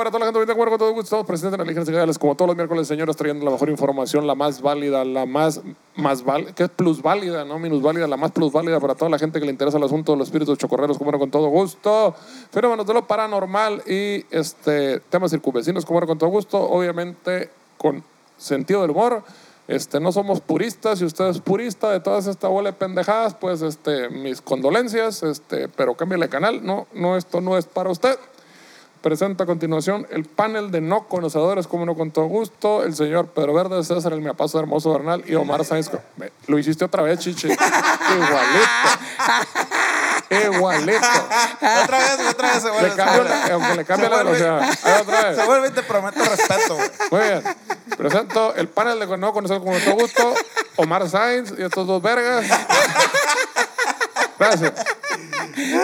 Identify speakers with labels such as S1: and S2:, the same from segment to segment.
S1: Para toda la gente de acuerdo con todo gusto. Estamos presentes en Liga Generales como todos los miércoles, señores, trayendo la mejor información, la más válida, la más, más val que es plus válida, no minus válida, la más plus válida para toda la gente que le interesa el asunto de los espíritus chocorreros, como no, con todo gusto. Fenómenos de lo paranormal y este temas circunvecinos, como no, con todo gusto. Obviamente con sentido del humor. Este, no somos puristas, si usted es purista de todas esta bola de pendejadas, pues este, mis condolencias, este, pero cámbiale de canal, no, no, esto no es para usted. Presenta a continuación el panel de no conocedores, como no con todo gusto, el señor Pedro Verde, César, el Miapazo Hermoso Bernal y Omar Sáenz. Lo hiciste otra vez, chiche. Igualito. Igualito.
S2: Otra vez, otra vez se vuelve.
S1: Le cambio la- aunque le cambie la
S2: vuelve-
S1: velocidad. Ahí otra vez.
S2: Se vuelve y te prometo respeto.
S1: Muy bien. Presento el panel de no conocer con mucho gusto. Omar Sainz y estos dos vergas. Gracias.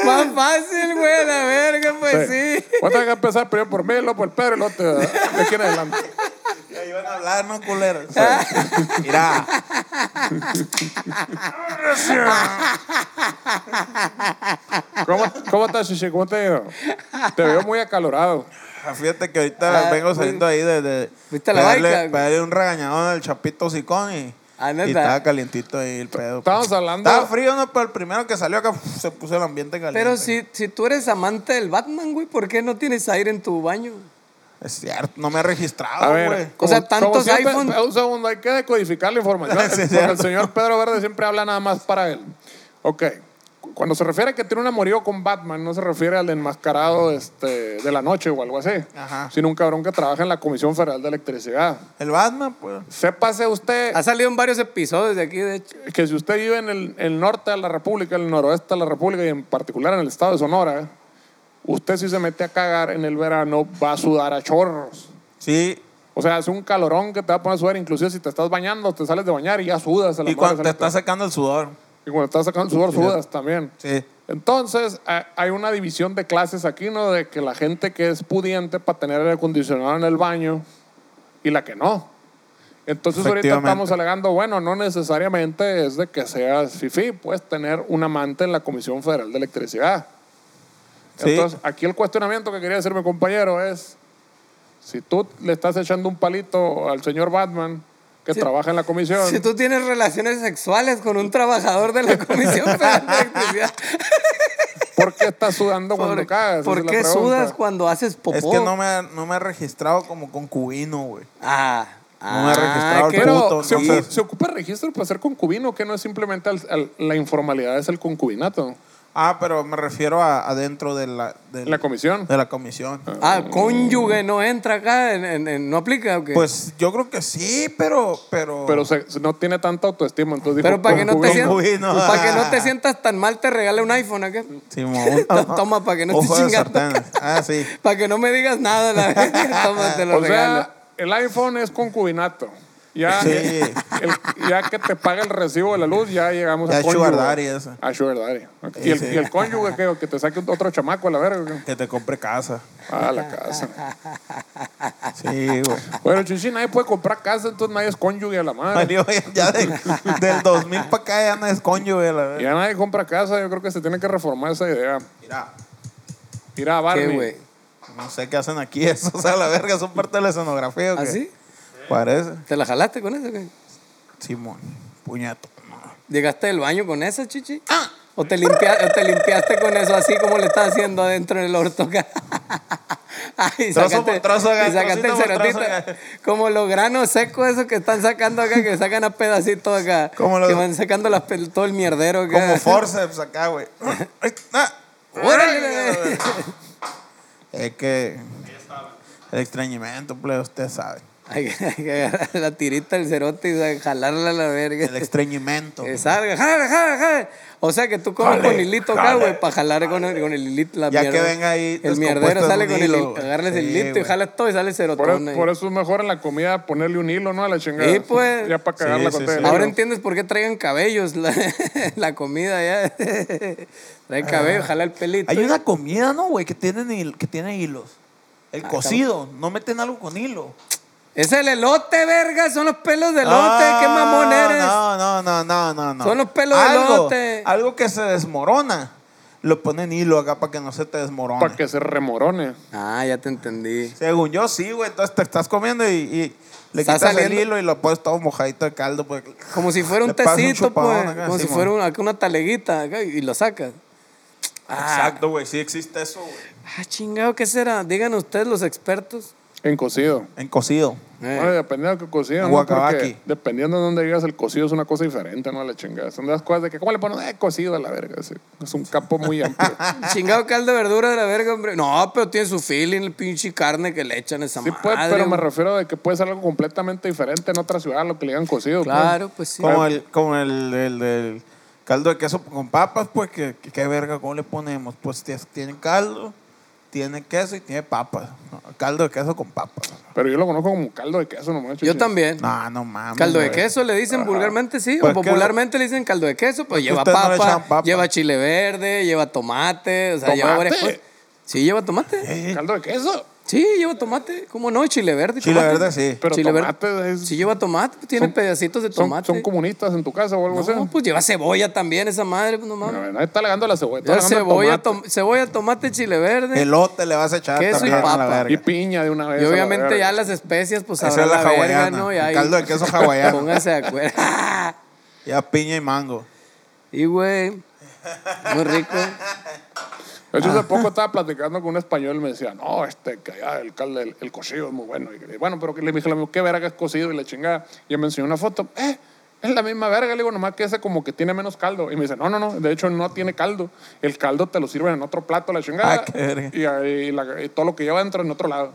S3: Más fácil, güey, la verga, pues sí.
S1: Voy a tener que empezar primero por mí, luego por Pedro y luego te, de aquí en adelante.
S2: Y ahí van a hablar, no culeros. Mira.
S1: ¿Cómo, cómo estás, Chichi? ¿Cómo te ha ido? Te veo muy acalorado.
S2: Ah, Fíjate que ahorita
S3: Ah,
S2: vengo saliendo ahí de. de
S3: ¿Viste la
S2: pegarle-
S3: baica?
S2: pegarle un regañadón al chapito sicón y.
S3: Ah,
S2: y estaba calientito ahí el pedo.
S1: Estábamos hablando-
S2: Estaba frío, ¿no? Pero el primero que salió acá se puso el ambiente caliente.
S3: Pero si, si tú eres amante del Batman, güey, ¿por qué no tienes aire en tu baño?
S2: Es cierto, no me he registrado,
S1: A
S2: güey.
S1: ver,
S3: O sea, tantos
S1: siempre-
S3: iPhone.
S1: Un segundo, hay que decodificar la información.
S2: Sí,
S1: porque
S2: cierto.
S1: el señor Pedro Verde siempre habla nada más para él. Ok. Cuando se refiere a que tiene un amorío con Batman, no se refiere al enmascarado este, de la noche o algo así.
S2: Ajá.
S1: Sino un cabrón que trabaja en la Comisión Federal de Electricidad.
S2: El Batman, pues.
S1: Sépase usted
S3: Ha salido en varios episodios de aquí, de hecho.
S1: que si usted vive en el, el norte de la República, el noroeste de la República y en particular en el estado de Sonora, usted si se mete a cagar en el verano va a sudar a chorros.
S2: Sí.
S1: O sea, hace un calorón que te va a poner a sudar, inclusive si te estás bañando, te sales de bañar y ya sudas. a la
S2: Y cuando te está
S1: neta.
S2: sacando el sudor.
S1: Y cuando estás sacando sudor, sudas también.
S2: Sí.
S1: Entonces, ha- hay una división de clases aquí, ¿no? De que la gente que es pudiente para tener aire acondicionado en el baño y la que no. Entonces, ahorita estamos alegando, bueno, no necesariamente es de que seas fifi, puedes tener un amante en la Comisión Federal de Electricidad.
S2: Sí.
S1: Entonces, aquí el cuestionamiento que quería hacer mi compañero es, si tú le estás echando un palito al señor Batman, que
S3: Si-
S1: trabaja en la comisión,
S3: Si tú tienes relaciones sexuales con un trabajador de la Comisión Federal de Electricidad,
S1: ¿por qué estás sudando cuando. Esa
S3: por qué sudas cuando haces popó?
S2: Es que no me, no me he registrado como concubino, güey.
S3: Ah,
S2: No me he registrado el
S3: qué-
S1: Pero
S2: puto,
S1: se, ocu- se ocupa registro para ser concubino, que no es simplemente al- al- la informalidad, es el concubinato.
S2: Ah, pero me refiero a adentro de la, de
S1: La comisión.
S2: de la comisión.
S3: Ah, cónyuge no entra acá, en- en- en- no aplica, ¿o qué?
S2: Pues yo creo que sí, pero. Pero,
S1: Pero se- se no tiene tanta autoestima, entonces
S3: Pero
S1: dijo
S3: para que, no te sientas, para que no te sientas tan mal, te regale un iPhone, ¿a qué?
S2: Simón.
S3: Toma, para que no
S2: Ojo
S3: chingando.
S2: sartén. Ah, sí.
S3: Para que no me digas nada, la toma, te lo
S1: O
S3: regalo.
S1: sea, el iPhone es concubinato. Ya,
S2: Sí.
S1: el- ya que te paga el recibo de la luz, ya llegamos
S2: Ya
S1: a cónyuge.
S2: sugar daddy eso.
S1: A sugar daddy. Ok.
S2: Sí,
S1: y, el,
S2: sí.
S1: y el cónyuge, ¿qué? que te saque otro chamaco a la verga.
S2: Que te compre casa.
S1: A la casa.
S2: Sí, güey.
S1: Bueno, chichi, nadie puede comprar casa, entonces nadie es cónyuge a la madre.
S2: Mario, ya de- del 2000 para acá ya no es cónyuge, la verdad.
S1: Ya nadie compra casa, yo creo que se tiene que reformar esa idea.
S2: Mira,
S1: Mira, Barney.
S3: ¿Qué, güey?
S2: no sé qué hacen aquí eso. O sea, la verga, son parte de la escenografía. ¿o qué?
S3: ¿Así?
S2: Parece.
S3: ¿Te la jalaste con eso? qué?
S2: Simón, puñato.
S3: ¿Llegaste del baño con eso, chichi? ¿O te, limpia- o te limpiaste con eso así como le estás haciendo adentro del orto acá? Ay,
S2: Trozo
S3: sacaste,
S2: por trozo, acá,
S3: y sacaste el cerotito. Como los granos secos esos que están sacando acá, que sacan a pedacitos acá.
S2: Como los-
S3: que van sacando las todo el mierdero acá.
S2: Como forceps acá, güey. Ah.
S3: ¡Órale!
S2: Es que el extrañimiento, pues, usted sabe.
S3: Hay que, hay que agarrar la tirita del cerote y o sea, jalarla a la verga.
S2: El estreñimiento.
S3: Que salga, jala, jala, jala. O sea que tú comes con hilito acá, güey, para jalar con el, con el hilito. La
S2: Ya que
S3: mierda.
S2: venga ahí
S3: El mierdero sale con el
S2: hilo,
S3: hilito.
S2: güey.
S3: Agarras el
S2: Sí,
S3: hilito y jalas todo y sale
S1: Por,
S3: serotón. ahí.
S1: por eso es mejor en la comida ponerle un hilo, ¿no? A la chingada.
S3: Sí, pues.
S1: Ya para cagarla
S2: Sí,
S1: con
S2: sí,
S1: el.
S3: Ahora entiendes por qué traigan cabellos la, la comida ya. Trae cabello, jala el pelito.
S2: Hay una comida, ¿no, güey? Que, tienen que tiene hilos. El
S3: Ah,
S2: cocido. No meten algo con hilo.
S3: Es el elote, verga. Son los pelos de elote.
S2: Ah,
S3: ¿Qué mamón eres?
S2: No, no, no, no, no, no.
S3: Son los pelos de
S2: algo,
S3: elote.
S2: Algo que se desmorona. Lo ponen hilo acá para que no se te desmorone.
S1: Para que se remorone.
S3: Ah, ya te entendí.
S2: Según yo, sí, güey. Entonces te estás comiendo y, y le quitas el hilo y lo pones todo mojadito de caldo. Pues.
S3: Como si fuera un tecito, pues.
S2: acá,
S3: Como si fuera una, acá una taleguita acá, y lo sacas. Ah.
S2: Exacto, güey. Sí existe eso, güey.
S3: Ah, chingado, ¿qué será? Digan ustedes los expertos.
S1: En cocido.
S2: En cocido.
S3: Eh.
S1: Bueno, dependiendo de qué cocido, ¿no? Porque dependiendo de dónde digas, el cocido es una cosa diferente, ¿no? La chingada. Son de las cosas de que, ¿cómo le ponen? Eh, cocido a la verga. sí. Es un campo muy amplio.
S3: Chingado caldo de verdura de la verga, hombre. No, pero tiene su feeling, el pinche carne que le echan a esa
S1: Sí,
S3: madre.
S1: pues, pero me refiero de que puede ser algo completamente diferente en otra ciudad, lo que le digan cocido. pues.
S3: Claro, pues sí.
S2: Como el, como el, el, del caldo de queso con papas, pues, que, que- qué verga, ¿cómo le ponemos? Pues tie- tiene caldo, tiene queso y tiene papas. Caldo de queso con papas.
S1: Pero yo lo conozco como caldo de queso nomás.
S3: Yo también.
S2: No, no mames.
S3: Caldo de
S2: güey.
S3: queso le dicen vulgarmente, sí.
S2: Pues
S3: o
S2: que-
S3: popularmente le dicen caldo de queso, pues lleva
S2: ustedes no le
S3: papa,
S2: echan papa.
S3: lleva chile verde, lleva tomate, o sea, lleva varias
S1: ¿Tomate?
S3: cosas. Sí, lleva tomate.
S1: ¿Caldo de queso?
S3: Sí, lleva tomate. ¿Cómo no? Chile verde.
S2: Chile
S3: tomate.
S2: verde, sí.
S1: Pero
S3: Chile
S1: tomate
S3: verde.
S1: es-
S3: Sí, lleva tomate. pues, Tiene
S1: Son-
S3: pedacitos de
S1: ¿Son,
S3: tomate.
S1: ¿Son comunistas en tu casa o algo así?
S3: no, pues lleva cebolla también, esa madre, pues no mames.
S1: No, está alegando la cebolla. está
S3: cebolla,
S1: tomate.
S3: tom- cebolla, tomate, chile verde.
S2: Elote le vas a echar
S3: Queso y
S2: la
S3: papa.
S2: verga.
S1: Y piña de una vez.
S3: y obviamente ya las especias, pues
S2: Esa es la
S3: la verga,
S2: hawaiana,
S3: ¿no? Y ahí-
S2: caldo de queso hawaiano.
S3: Pónganse de acuerdo.
S2: Ya piña y mango.
S3: y güey, muy rico.
S1: De hecho, hace poco estaba platicando con un español y me decía, no, este, que allá el el, el cocido es muy bueno. Y, bueno, pero que le dije, ¿qué verga es cocido? Y le chingada. Y él me enseñó una foto. Eh, es la misma verga. Le digo, nomás que ese como que tiene menos caldo. Y me dice, no, no, no, de hecho no tiene caldo. El caldo te lo sirven en otro plato, la chingada.
S2: Ah, qué
S1: y, ahí la- y todo lo que lleva dentro en otro lado.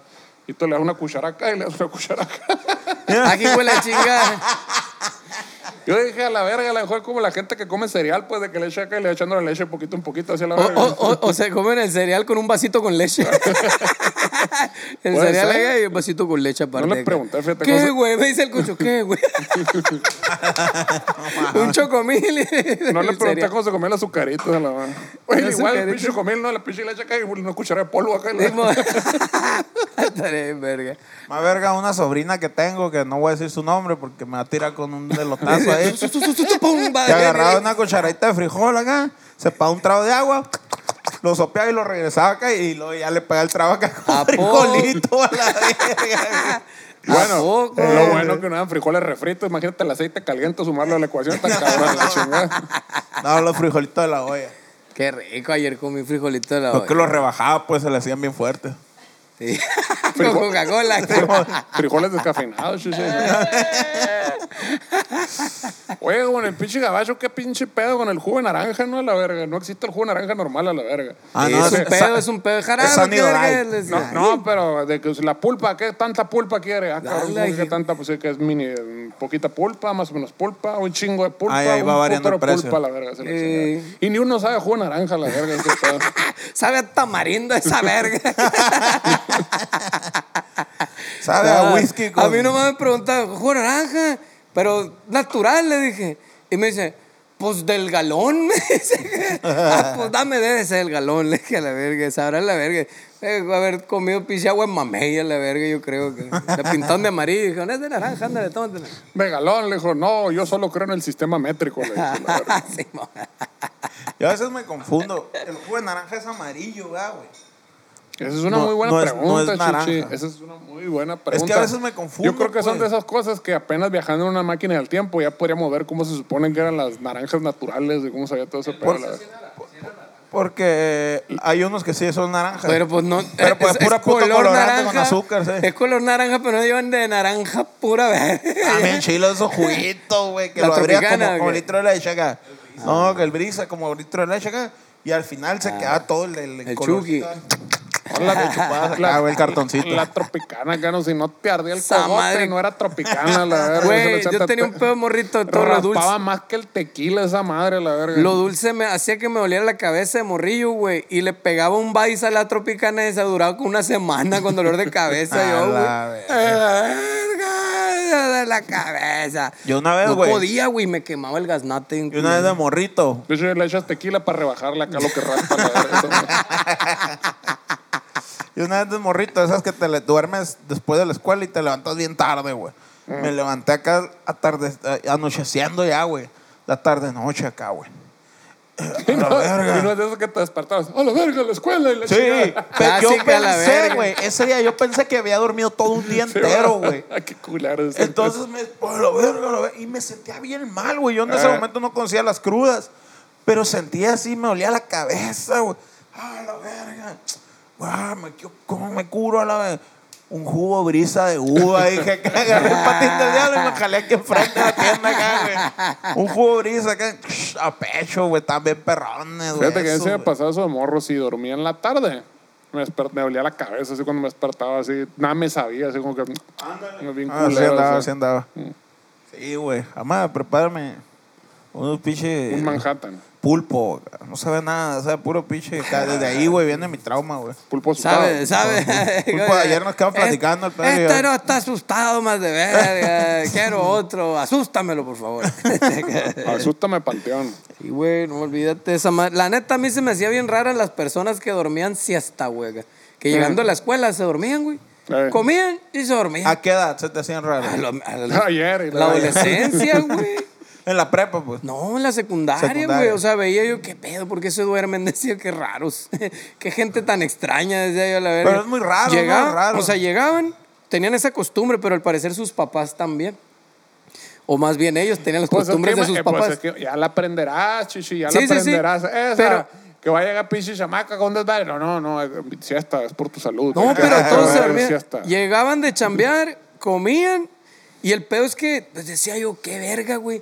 S1: Y tú le das una cuchara acá y le das una cuchara acá.
S3: Aquí fue la chingada.
S1: Yo dije, a la verga, a lo mejor como la gente que come cereal, pues de que le echa acá y le va echando la leche poquito en poquito hacia la
S3: O,
S1: verga.
S3: o, o, o se comen el cereal con un vasito con leche. el
S1: Puede
S3: cereal
S1: ser.
S3: y un vasito con leche aparte.
S1: No le
S3: acá.
S1: pregunté, fíjate,
S3: ¿Qué, güey? Me dice el cucho, ¿qué, güey? un chocomil.
S1: No le
S3: El
S1: pregunté
S3: cereal.
S1: cómo se comía el azucarito de la mano. Oye,
S3: El
S1: igual el
S3: azucarito.
S1: pinche chocomil, ¿no? La pinche leche acá y una cuchara de polvo acá. la-
S3: Estaré en verga.
S2: Más verga, una sobrina que tengo, que no voy a decir su nombre porque me va a tirar con un delotazo ahí.
S3: Pum, va,
S2: Que agarraba una cucharadita de frijol acá, se pagaba un trago de agua, lo sopeaba y lo regresaba acá y luego ya le pegaba el trago acá con
S3: ¿A
S2: frijolito a la verga.
S1: Bueno,
S3: ¿A poco?
S1: lo bueno que no dan frijoles refritos. Imagínate el aceite caliente, sumarlo a la ecuación, tan cabrón la chingada.
S2: No, los frijolitos de la olla.
S3: Qué rico, ayer comí frijolito de la
S2: Porque
S3: olla.
S2: los rebajaba, pues se le hacían bien fuertes.
S3: Sí. Con Coca-Cola.
S1: Frijoles descafeinados. Oye, con el pinche gabacho, qué pinche pedo con el jugo de naranja, ¿no? A la verga. No existe el jugo de naranja normal a la verga.
S2: Ah, no,
S3: es un pedo,
S2: es-
S3: un pedo de jarabe.
S2: es
S3: ¿qué
S1: No, pero de que la pulpa, ¿qué tanta pulpa quiere? Ah, cabrón,
S3: Dale,
S1: ¿cómo que
S3: hijo.
S1: tanta? Pues sí, que es mini, eh, poquita pulpa, más o menos pulpa, un chingo de pulpa,
S2: Ahí, ahí va
S1: un
S2: variando el precio.
S1: pulpa, la verga. se chingada. Y ni uno sabe jugo de naranja, la verga.
S3: Sabe a tamarindo esa verga.
S2: Sabe
S3: Ah,
S2: a whisky con...
S3: A mí nomás me preguntaban, jugo de naranja, pero natural, le dije. Y me dice, pues del galón. Me dice, ah, pues dame de ese del galón, le dije a la verga. Sabrá la verga. Eh, haber comido pinche agua en mamey a la verga, yo creo que. Se pintón de amarillo. Dijo, no es de naranja, ándale, tómatela.
S1: Megalón le dijo, no, yo solo creo en el sistema métrico. Le dijo, la verga.
S3: Sí.
S2: Yo a veces me confundo. El jugo de naranja es amarillo, ¿verdad, güey.
S1: Esa es una
S2: No,
S1: muy buena
S2: no es- no
S1: pregunta,
S2: es naranja.
S1: Chichi. Esa es una muy buena pregunta.
S2: que a veces me confundo,
S1: Yo creo que son de
S2: pues.
S1: esas cosas que apenas viajando en una máquina del tiempo ya podríamos ver cómo se suponen que eran las naranjas naturales y cómo sabía todo ese pedo.
S2: Porque hay unos que sí son naranjas.
S3: Pero pues no.
S2: Pero, pues, pura puta colorante con azúcar, sí.
S3: Es color naranja, pero no llevan de naranja pura.
S2: También chilo esos juguitos, güey, que
S3: La
S2: lo abrías como, litro de leche acá. No, que el brisa como litro de leche acá. Y al final se queda todo el, el,
S3: el
S2: color.
S3: chuki.
S1: La,
S2: chupadas acá, güey, el cartoncito.
S1: La tropicana, acá no, si no te ardía el
S3: Esa
S1: cogote,
S3: madre.
S1: no era tropicana, la verga.
S3: Güey, yo tenía un pedo morrito de todo lo dulce.
S1: Raspaba más que el tequila esa madre, la verga.
S3: Lo dulce me hacía que me doliera la cabeza de morrillo, güey. Y le pegaba un bais a la tropicana y se duraba como una semana con dolor de cabeza
S2: A
S3: yo, güey.
S2: la
S3: Verga, de la cabeza.
S2: Yo una vez,
S3: No
S2: güey.
S3: podía, güey, me quemaba el gaznate.
S2: Y una vez de morrito.
S1: De hecho, le echas tequila para rebajarle acá lo que raspa la verga.
S2: Y una vez de morrito, esas que te le duermes después de la escuela y te levantas bien tarde, güey. Me levanté acá a tarde, eh, anocheciendo ya, güey. La tarde noche acá, güey.
S1: Y no,
S2: verga.
S1: y no es de eso que te despertabas. A la verga, la escuela y la
S2: Sí,
S1: chingada.
S2: pero yo pensé, güey, ese día yo pensé que había dormido todo un día entero, güey.
S1: Ay, qué culero. ese.
S2: Entonces me, pues, la verga, la verga, y me sentía bien mal, güey. Yo en ese
S1: Eh.
S2: momento no conocía las crudas, pero sentía así, me olía la cabeza, güey. Ah, la verga. Guau, me, quiero- ¿Cómo me curo a la verga? Un jugo brisa de uva, dije, que agarré el patín del diablo y me jalé aquí enfrente de la tienda acá, güey. Un jugo brisa acá, a pecho, güey, también perrones, güey.
S1: Fíjate que
S2: eso,
S1: ese me pasaba eso de morro. Si dormía en la tarde, me, me dolía la cabeza así cuando me despertaba. Así, nada me sabía, así como que. Bien
S2: Ah, sí andaba,
S1: así.
S2: sí andaba. Sí, güey. Amá, prepárame unos pinche
S1: Un Manhattan.
S2: Pulpo. No sabe nada, sabe puro pinche. Desde ahí, güey, viene mi trauma, güey.
S1: Pulpo asustado.
S3: ¿Sabe? ¿Sabe?
S2: Pulpo, ayer nos quedamos platicando el pedo
S3: Este
S2: yo-
S3: no está asustado más de verga. Quiero otro. Asústamelo, por favor.
S1: Asústame, panteón.
S3: Y, güey, no olvídate esa madre. La neta, a mí se me hacía bien rara las personas que dormían siesta, güey. Que llegando a la escuela se dormían, güey.
S1: Eh.
S3: Comían y se dormían.
S2: ¿A qué edad se te hacían raro?
S3: A lo- a la,
S1: Ayer.
S3: la adolescencia, güey.
S2: En la prepa, pues.
S3: No, en la secundaria, güey. O sea, veía yo, ¿qué pedo? ¿Por qué se duermen? Decía, qué raros. qué gente tan extraña, decía yo, la verdad.
S2: Pero es muy raro, ¿no?
S3: Llegaban,
S2: Raro.
S3: O sea, llegaban, tenían esa costumbre, pero al parecer sus papás también. O más bien ellos tenían las
S1: Pues es
S3: costumbres
S1: que,
S3: de sus
S1: eh, pues
S3: papás.
S1: es que ya la aprenderás, chichi, ya
S3: Sí,
S1: la
S3: sí, sí.
S1: aprenderás. Esa,
S3: Pero-
S1: que va a llegar pinche chamaca con desmadre. No, no, no, es- siesta, es por tu salud.
S3: No, pero
S1: siesta.
S3: Llegaban de chambear, comían. Y el pedo es que, pues decía yo, qué verga, güey.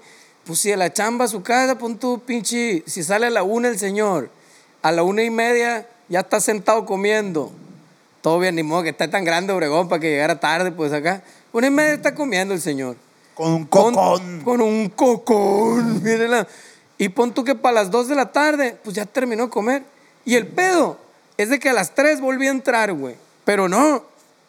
S3: Pues si a la chamba a su casa, pon tu pinche. Si sale a la una el señor, a la una y media ya está sentado comiendo. Todo bien, ni modo que está tan grande Obregón para que llegara tarde, pues acá. Una y media está comiendo el señor.
S2: Con un cocón.
S3: Con, un cocón. Y pon tú que para las 2 de la tarde, pues ya terminó de comer. Y el pedo es de que a las 3 volví a entrar, güey. Pero no.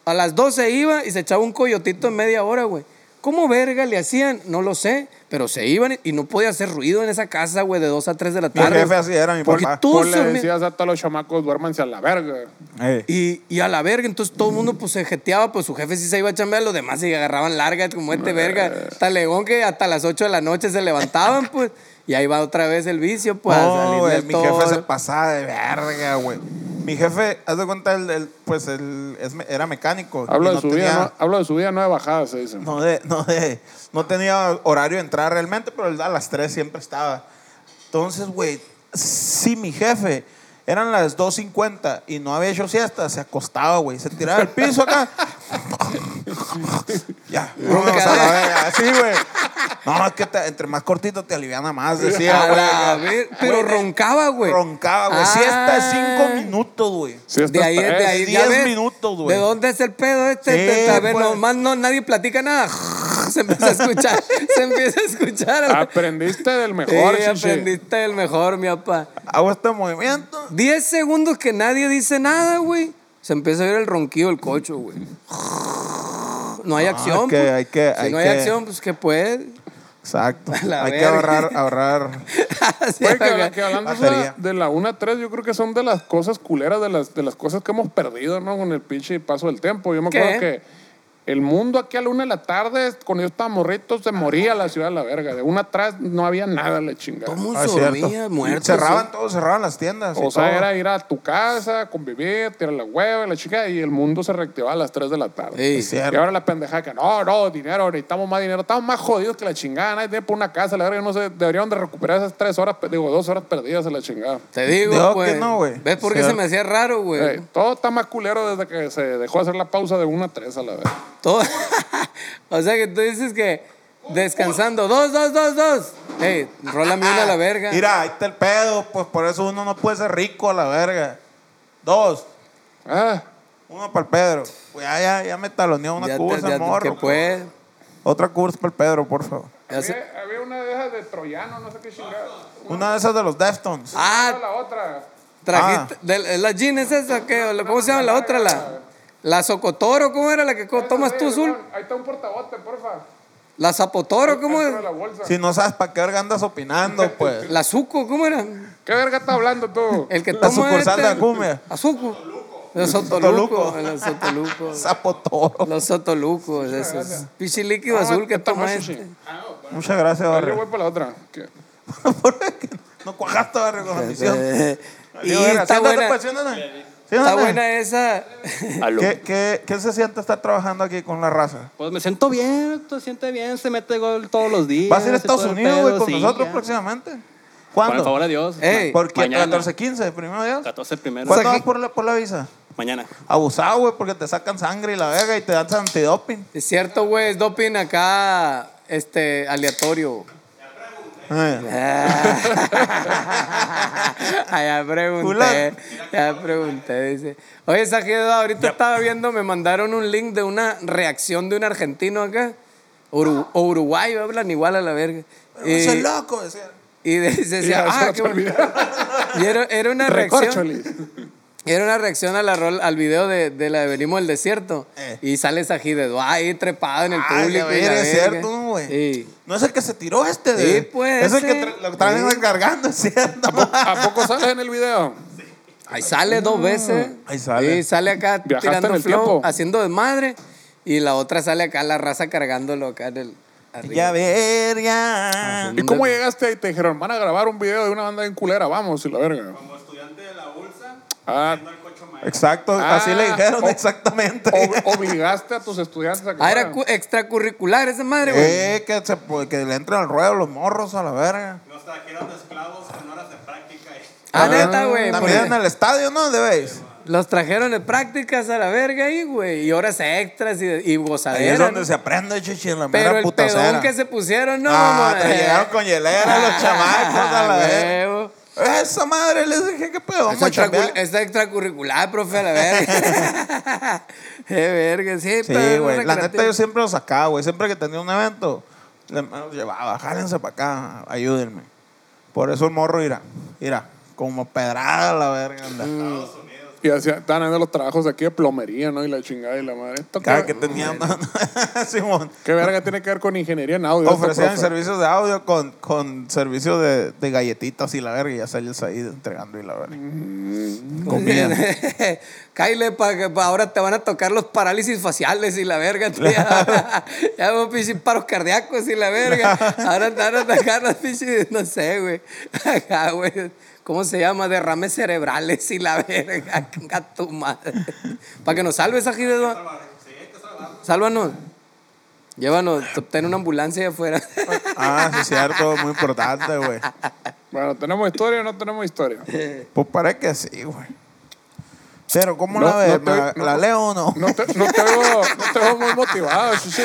S3: A las 2 se iba y se echaba un coyotito en media hora, güey. ¿Cómo verga le hacían? No lo sé. Pero se iban y no podía hacer ruido en esa casa, güey, de 2 a 3 de la
S2: Mi
S3: tarde.
S2: jefe así era mi
S3: Porque
S2: papá.
S3: tú-
S1: Pues le decías a todos los chamacos, duérmanse a la verga.
S2: Eh.
S3: Y, y a la verga, entonces todo el mundo pues se jeteaba, pues su jefe sí se iba a chambear, los demás se agarraban largas como este verga, talegón que hasta las 8 de la noche se levantaban, pues, y ahí va otra vez el vicio, pues,
S2: No, güey, mi
S3: todo.
S2: jefe se pasaba de verga, güey. Mi jefe, haz de cuenta, él, él, pues me- era mecánico.
S1: Hablo,
S2: y
S1: de
S2: no
S1: su
S2: tenía-
S1: vida, no, hablo de su vida, no de bajada, se dice.
S2: No, de, no, de, no tenía horario de entrar realmente, pero él a las 3 siempre estaba. Entonces, güey, si mi jefe eran las 2.50 y no había hecho siesta, se acostaba, güey. Se tiraba al piso acá. ya, vámonos a la verga. Así, güey. No, es que te- entre más cortito te aliviana más, decía,
S3: A
S2: güey.
S3: ver- pero
S2: Güey,
S3: roncaba, güey.
S2: Roncaba, güey.
S3: Ah.
S2: Siesta de 5 minutos, güey.
S1: Sí,
S3: De ahí,
S1: estás
S3: de ahí,
S2: diez
S3: ya ves,
S2: minutos, güey.
S3: ¿De dónde es el pedo este?
S2: Sí,
S3: a ver,
S2: pues.
S3: nomás no, nadie platica nada. Se empieza a escuchar, se empieza a escuchar.
S1: Aprendiste del mejor,
S3: Sí, aprendiste el mejor, mi papá.
S2: Hago este movimiento.
S3: 10 segundos que nadie dice nada, güey. Se empieza a ver el ronquido del cocho, güey. No hay acción.
S2: que-
S3: pues.
S2: hay que-
S3: si
S2: hay
S3: no hay
S2: que-
S3: acción, pues que puede.
S2: Exacto.
S3: La
S2: Hay que ahorrar, ahorrar.
S1: Oye, que, hablando de la, de la 1 a 3, yo creo que son de las cosas culeras, de las, de las cosas que hemos perdido, ¿no? Con el pinche paso del tiempo. Yo me
S3: ¿Qué?
S1: acuerdo que el mundo aquí a la 1 de la tarde, cuando yo estaba morrito, se moría la ciudad de la verga. De una atrás no había nada, la chingada.
S3: Todo
S2: Ah,
S3: dormía, muerto.
S2: Cerraban
S3: sí.
S2: todo, cerraban las tiendas.
S1: O sea,
S2: todo.
S1: era ir a tu casa, convivir, tirar la hueva, la chica, y el mundo se reactivaba a las 3 de la tarde.
S3: Sí.
S2: Cierto.
S1: Y ahora la pendeja que no, no, dinero, necesitamos más dinero. Estamos más jodidos que la chingada. Nadie tiene por una casa. La verga, no sé, deberían de recuperar esas tres horas, digo, dos horas perdidas a la chingada.
S3: Te digo, pues.
S2: que no, güey.
S3: ¿Ves por qué
S2: Sí.
S3: se me hacía raro, güey?
S1: Ey, todo está más culero desde que se dejó hacer la pausa de una a tres a la vez.
S3: Todo- o sea que tú dices que descansando, dos, dos, dos, dos. Ey, rólame una a la verga.
S2: Mira, ahí está el pedo. Pues por eso uno no puede ser rico a la verga. Dos.
S1: Ah,
S2: Uno para el Pedro. Pues ya, ya, ya me taloneó una
S3: Ya te-
S2: cursa,
S3: ya te-
S2: morro.
S3: que pues.
S2: Otra cursa para el Pedro, por favor.
S3: ya
S1: había, había una de esas de troyano, no sé qué chingada.
S2: Una de esas de los Deftones.
S3: Ah,
S1: la otra.
S3: trajiste. de- ¿La Jean es esa? ¿qué? ¿O la- ¿Cómo se llama la otra? La, la Socotoro, ¿cómo era la que tomas tú, Azul?
S1: Ahí está un portabote, porfa.
S3: La Zapotoro, ¿cómo
S1: bolsa.
S2: Si no sabes para qué verga andas opinando, pues.
S3: La Suco, ¿cómo era?
S1: ¿Qué verga estás hablando tú?
S3: El que
S2: La
S3: toma
S2: sucursal
S3: este-
S2: de Acume.
S3: Azuco. Los
S2: Sotoluco.
S3: sotolucos. Los sotolucos.
S2: Sapo toro.
S3: Los sotolucos, esos. Pichi líquido
S1: Ah,
S3: azul que
S1: está
S3: toma este.
S2: Muchas gracias,
S1: Yo
S2: Barrio.
S1: voy para la otra. ¿Qué?
S2: no cuajaste, Barrio, con la misión.
S3: Y está buena, está buena esa.
S2: ¿Qué, qué, qué se siente estar trabajando aquí con la raza?
S4: Pues me siento bien, se siente bien, se mete gol todos los días.
S2: ¿Vas a ir a Estados Unidos, güey,
S4: pedo,
S2: con
S4: sí,
S2: nosotros
S4: ya.
S2: próximamente?
S4: Por el
S2: ¿Cuándo?
S4: favor de Dios.
S3: Ey.
S2: ¿Por qué?
S4: Mañana.
S2: 14, 15, primero Dios.
S4: 14 primero.
S2: ¿Cuándo
S3: O sea,
S2: vas por la, por la visa?
S4: Mañana.
S2: Abusado, güey, porque te sacan sangre y la verga y te dan antidoping.
S3: Es cierto, güey, es doping acá, este, aleatorio.
S2: Eh.
S3: Ah, pregunté, ya pregunté, dice. Oye, Sajido, ahorita estaba viendo, me mandaron un link de una reacción de un argentino acá, Uru- o uruguayo, hablan igual a la verga. Y,
S2: Ese es loco, decía.
S3: y de- decía, ah, qué bueno". Y era, era una reacción. Era una reacción a la rol, al video de, de la de Venimos del Desierto.
S2: Eh.
S3: Y sale Sajido ahí trepado en el
S2: Ay,
S3: público. y
S2: verga, es cierto, ¿no, güey?
S3: Sí.
S2: No es el que se tiró este de.
S3: Sí, pues,
S2: Es el que tra- lo traen
S3: Sí.
S2: cargando, es cierto.
S1: ¿A poco sales en el video?
S3: Ahí sale dos veces.
S2: Ahí sale.
S3: Sí, sale acá
S1: Viajaste
S3: tirando
S1: el
S3: flow,
S1: tiempo.
S3: haciendo desmadre. Y la otra sale acá, la raza cargándolo acá en el. arriba.
S2: Ya verga.
S1: ¿Y cómo llegaste ahí? Te dijeron, van a grabar un video de una banda en culera, vamos, y la verga.
S4: Como estudiante de la ULSA,
S1: Ah,
S4: el
S2: Exacto,
S1: Ah,
S2: así le dijeron
S1: o-
S2: exactamente.
S1: ob- obligaste a tus estudiantes a que
S3: Ah, era extracurricular esa madre, güey.
S2: Eh, que, se, que le entren al ruedo los morros a la verga.
S4: Nos trajeron de esclavos en horas de práctica.
S3: Ah, neta, güey.
S2: También
S3: porque
S2: en el estadio, ¿no? Debéis.
S3: Los trajeron de prácticas a la verga ahí, güey. Y horas extras y, y
S2: Ahí
S3: gozadera.
S2: es donde
S3: ¿no?
S2: se aprende, chichi, en la
S3: Pero
S2: mera
S3: el
S2: putacera.
S3: pedón que se pusieron, no,
S2: Ah, pero llegaron con hielera los chamacos a la
S3: Ah,
S2: verga. Esa madre, les dije, ¿qué pedo?
S3: Es,
S2: Vamos a chambear.
S3: extracul- es extracurricular, profe, a la verga. Qué verga, sí.
S2: Sí,
S3: pero
S2: güey. La neta, yo siempre los sacaba, güey. Siempre que tenía un evento, los llevaba. Jálense para acá, ayúdenme. Por eso el morro irá. Irá, como pedrada la verga. anda.
S3: Mm.
S1: Y hacía, estaban haciendo los trabajos aquí de plomería, ¿no? Y la chingada y la madre. ¿Esto
S2: Cada
S1: qué,
S2: que tenía. Simón.
S1: ¿Qué verga tiene que ver con ingeniería en audio? esto,
S2: Ofrecían
S1: profe?
S2: servicios de audio con, con servicios de, de galletitas y la verga. Y ya salías ahí entregando y la verga. Comida.
S3: Kyle, para pa' ahora te van a tocar los parálisis faciales y la verga. tío. Ya, pinches paros cardíacos y la verga. Ahora te van a tocar los pinches, no sé, güey. Acá, güey. ¿Cómo se llama? Derrames cerebrales y la verga. A tu madre. Para que nos salves, aquí Sálvanos. Llévanos, ten una ambulancia ahí afuera.
S2: Ah, sí, cierto. Muy importante, güey.
S1: Bueno, ¿tenemos historia o no tenemos historia?
S2: Pues parece que sí, güey. Pero, ¿cómo
S1: No,
S2: la ves?
S1: no te-
S2: ¿La,
S1: no-
S2: la leo o no?
S1: No te, no te, veo, no te veo muy motivado, sí, sí.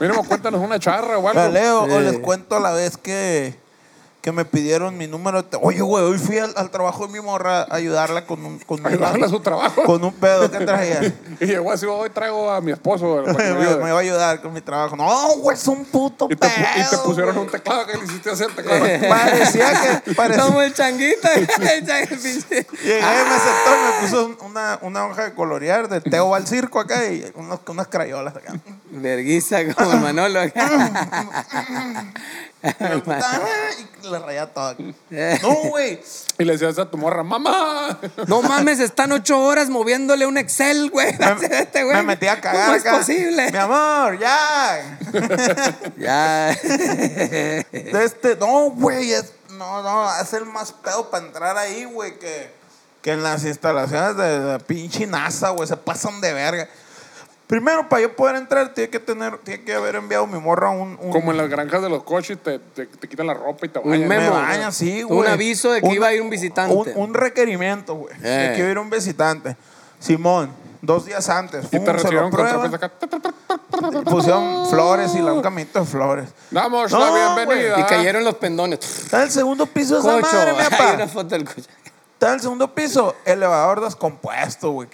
S1: Mínimo, cuéntanos una charra o algo.
S2: ¿La leo o les cuento a la vez que, que me pidieron mi número? Oye, güey, hoy fui al, al trabajo de mi morra a ayudarla con un, con, un-
S1: Ayudarle a su trabajo.
S2: con un pedo que traía.
S1: Y llegó así, hoy traigo a mi esposo. me
S2: me,
S1: ayude".
S2: me iba a ayudar con mi trabajo. No, güey, es un puto
S1: y, te,
S2: pedo.
S1: y te pusieron
S2: güey.
S1: un teclado que le hiciste hacer teclado.
S2: Parecía que... Parecía,
S3: Como el changuita. el.
S2: Llegué, me sentó y me puso un- una, una hoja de colorear de Teo al circo acá y unos, unas crayolas acá.
S3: Verguiza como el Manolo.
S2: y le rayaba todo. No, güey.
S1: Y le decías a tu morra, ¡mamá!
S3: No mames, están ocho horas moviéndole un Excel, güey. Este.
S2: Me metí a cagar
S3: ¿Cómo es
S2: acá.
S3: posible?
S2: Mi amor, ya.
S3: Ya.
S2: Este, no, güey, es, no, no, es el más pedo para entrar ahí, güey, que, que en las instalaciones de, de pinche NASA, güey, se pasan de verga. Primero, para yo poder entrar, tiene que tener, tiene que haber enviado mi morra un, un
S1: Como en las granjas de los coches, te, te, te quitan la ropa y te
S3: Un
S1: bañan.
S3: memo.
S2: me baña, sí,
S3: Un
S2: güey.
S3: aviso de que iba a ir un visitante.
S2: Un, un requerimiento, güey.
S3: Eh.
S2: De que iba a ir un visitante. Simón, dos días antes.
S1: Y
S2: fum,
S1: te recibieron con acá.
S2: Pusieron flores y la- un camito de flores.
S1: Damos
S2: No,
S1: la bienvenida.
S3: Y cayeron los pendones.
S2: Está en el segundo piso de esa madre, mi
S3: Hay
S2: papá.
S3: una foto del coche.
S2: Está en el segundo piso, elevador descompuesto, güey.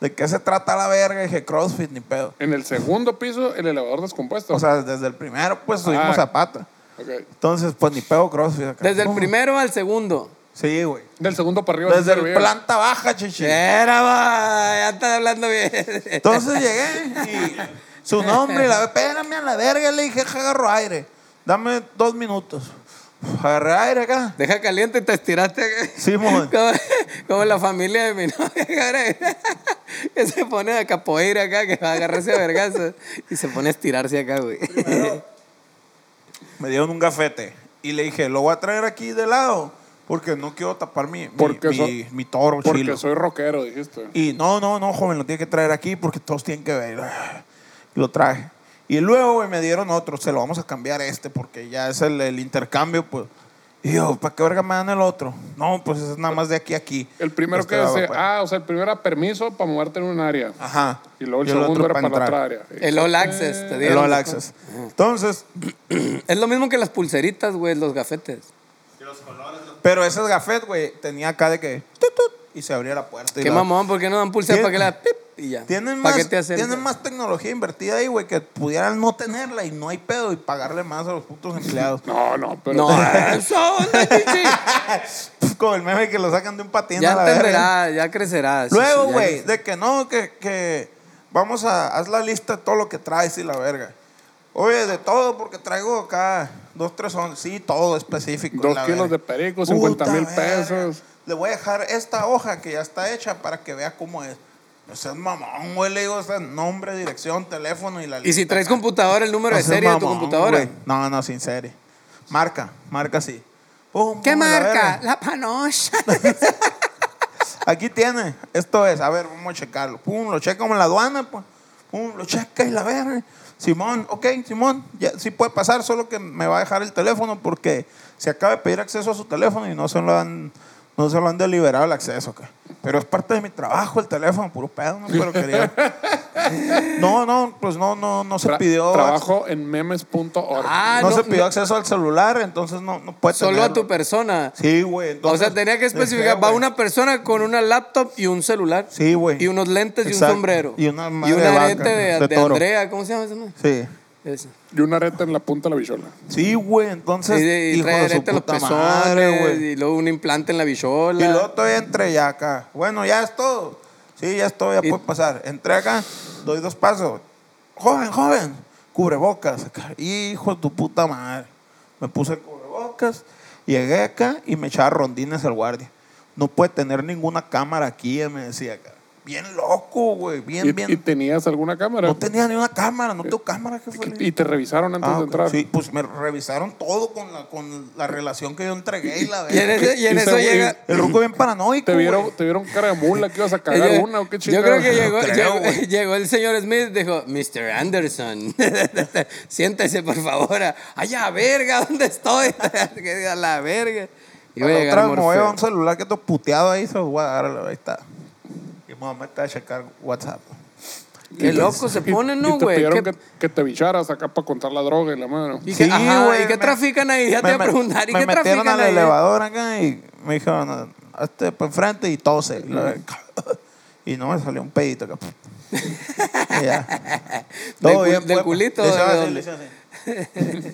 S2: ¿Qué- ¿De qué se trata la verga? Dije, CrossFit, ni pedo.
S1: En el segundo piso, el elevador descompuesto.
S2: O sea, desde el primero, pues subimos
S1: Ah.
S2: a pata.
S1: Ok.
S2: Entonces, pues ni pedo CrossFit. acá.
S3: Desde el primero al segundo.
S2: Sí, güey.
S1: Del segundo para arriba.
S2: Desde el
S1: servía.
S2: planta baja, chichi.
S3: Era, va, ya estás hablando bien.
S2: Entonces llegué y su nombre, y la espérame a la verga, le dije, agarro aire. Dame dos minutos. Agarré aire acá.
S3: Deja caliente y te estiraste. acá.
S2: Simón.
S3: Como, como la familia de mi novia, que se pone a capoeira acá, que va a agarrarse a vergazos y se pone a estirarse acá, güey.
S2: Me dieron un gafete. Y le dije, lo voy a traer aquí de lado. Porque no quiero tapar mi, mi,
S1: Porque
S2: mi,
S1: so-
S2: mi toro
S1: Porque
S2: chilo.
S1: soy rockero, dijiste.
S2: Y no, no, no, joven, lo tiene que traer aquí porque todos tienen que ver. Lo traje. Y luego güey, me dieron otro, se lo vamos a cambiar este porque ya es el, el intercambio, pues. Y yo, ¿para qué verga me dan el otro? No, pues es nada más de aquí a aquí.
S1: El primero
S2: Este
S1: que decía,
S2: pues.
S1: ah, o sea, el primero era permiso para moverte en un área.
S2: Ajá.
S1: Y luego el
S2: Y
S1: segundo era
S2: para
S1: para otra área.
S3: El All Access, te
S2: El
S3: dieron.
S2: All Access. Entonces,
S3: Es lo mismo que las pulseritas, güey, los gafetes.
S2: Pero ese gafet, güey, tenía acá de que. tut, tut, y se abría la puerta. y
S3: Qué
S2: la-
S3: mamón, ¿por qué no dan pulsera
S2: Tiene-
S3: para que la pip y ya?
S2: Tienen
S3: ¿Para
S2: más,
S3: qué te
S2: tienen más tecnología invertida ahí, güey, que pudieran no tenerla y no hay pedo y pagarle más a los putos empleados.
S1: No, no, pero.
S3: No, eso, chichi.
S2: Como el meme que lo sacan de un patín a
S3: Ya
S2: la
S3: entenderá, ya crecerá. sí,
S2: Luego,
S3: sí, ya
S2: güey,
S3: crecerá.
S2: de que no, que, que vamos a, haz la lista de todo lo que traes y la verga. Oye, de todo, porque traigo acá dos, tres onzas, sí, todo específico.
S1: Dos
S2: la
S1: kilos
S2: verga.
S1: de perico, 50 mil pesos.
S2: Le voy a dejar esta hoja que ya está hecha para que vea cómo es. No seas mamón, güey, le digo, o sea, nombre, dirección, teléfono y la
S3: Y si
S2: lista
S3: traes computadora, el número
S2: No
S3: de serie de tu
S2: mamón,
S3: computadora.
S2: güey. No, no, sin serie. Marca, marca sí. Pum,
S3: ¿Qué
S2: pum, la
S3: marca?
S2: verga.
S3: La panocha.
S2: Aquí tiene, esto es, a ver, vamos a checarlo. Pum, lo checa como en la aduana, pues. Pum, lo checa y la verga. Simón, ok, Simón, ya, sí puede pasar, solo que me va a dejar el teléfono porque se acaba de pedir acceso a su teléfono y no se lo han, no se lo han deliberado el acceso acá. Pero es parte de mi trabajo el teléfono, puro pedo, no, pero quería. No, no, pues no, no, no se
S1: Tra-
S2: pidió.
S1: Trabajo en memes.org.
S3: Ah,
S2: no,
S3: no,
S2: se pidió
S3: no,
S2: acceso al celular, entonces no, no puede
S3: Solo a tu persona.
S2: Sí, güey.
S3: O sea, tenía que especificar, va una persona con una laptop y un celular.
S2: Sí, güey.
S3: Y unos lentes y un sombrero.
S2: Y una
S3: y
S2: madre
S3: un
S2: de vaca,
S3: de,
S2: de.
S3: Andrea, ¿cómo se llama ese?
S2: Sí.
S3: Ese.
S1: Y una areta en la punta de la bichola.
S2: Sí, güey, entonces.
S3: Y,
S2: hijo
S3: trae
S2: de su
S3: arete en los
S2: puta
S3: pezones,
S2: madre, güey.
S3: y luego un implante en la bichola.
S2: Y luego todavía entré ya acá. Bueno, ya es todo. Sí, ya estoy, ya
S3: Y-
S2: puede pasar. Entré acá, doy dos pasos. Joven, joven, cubrebocas. acá. Hijo de tu puta madre. Me puse el cubrebocas, llegué acá y me echaba rondines el guardia. No puede tener ninguna cámara aquí, me decía acá. Bien loco, güey, bien,
S1: ¿Y,
S2: bien.
S1: y tenías alguna cámara?
S2: no tenía ni una cámara, no tengo cámara, jefe.
S1: Y te revisaron antes
S2: Ah,
S1: de entrar.
S2: Sí, pues me revisaron todo con la, con la relación que yo entregué y la
S3: Y en,
S2: verga.
S3: ese- y en
S1: Y
S3: eso
S1: se-
S3: llega.
S2: El ruco bien paranoico.
S1: ¿Te vieron. ¿Te vieron cara de mula que ibas a cagar
S3: Yo-
S1: una o qué
S3: Yo
S1: chingada?
S3: creo que llegó,
S2: creo,
S3: llegó, el señor Smith dijo, Mr. Anderson, siéntese por favor. Allá, verga, ¿dónde estoy? diga la verga. Y
S2: A
S3: voy a
S2: la
S3: llegar
S2: otra vez me voy a un celular que está puteado ahí, se lo voy a dar, ahí está. Y me voy a meter a checar WhatsApp.
S3: Qué loco se ponen,
S1: y
S3: ¿no,
S1: te
S3: güey?
S1: pidieron
S3: ¿Qué-
S1: que, que te bicharas acá para contar la droga y la mano.
S3: ¿Y qué, ajá,
S2: güey,
S3: ¿y qué
S2: me-
S3: trafican ahí? Ya te
S2: me
S3: iba a
S2: met-
S3: preguntar, ¿y
S2: me
S3: qué
S2: metieron
S3: trafican
S2: al
S3: ahí?
S2: elevador acá y me dijeron, hazte para enfrente y tose. Y, la- y no me salió un pedito acá. Y ya. Todo bien.
S3: del
S2: pues,
S3: culito,
S2: le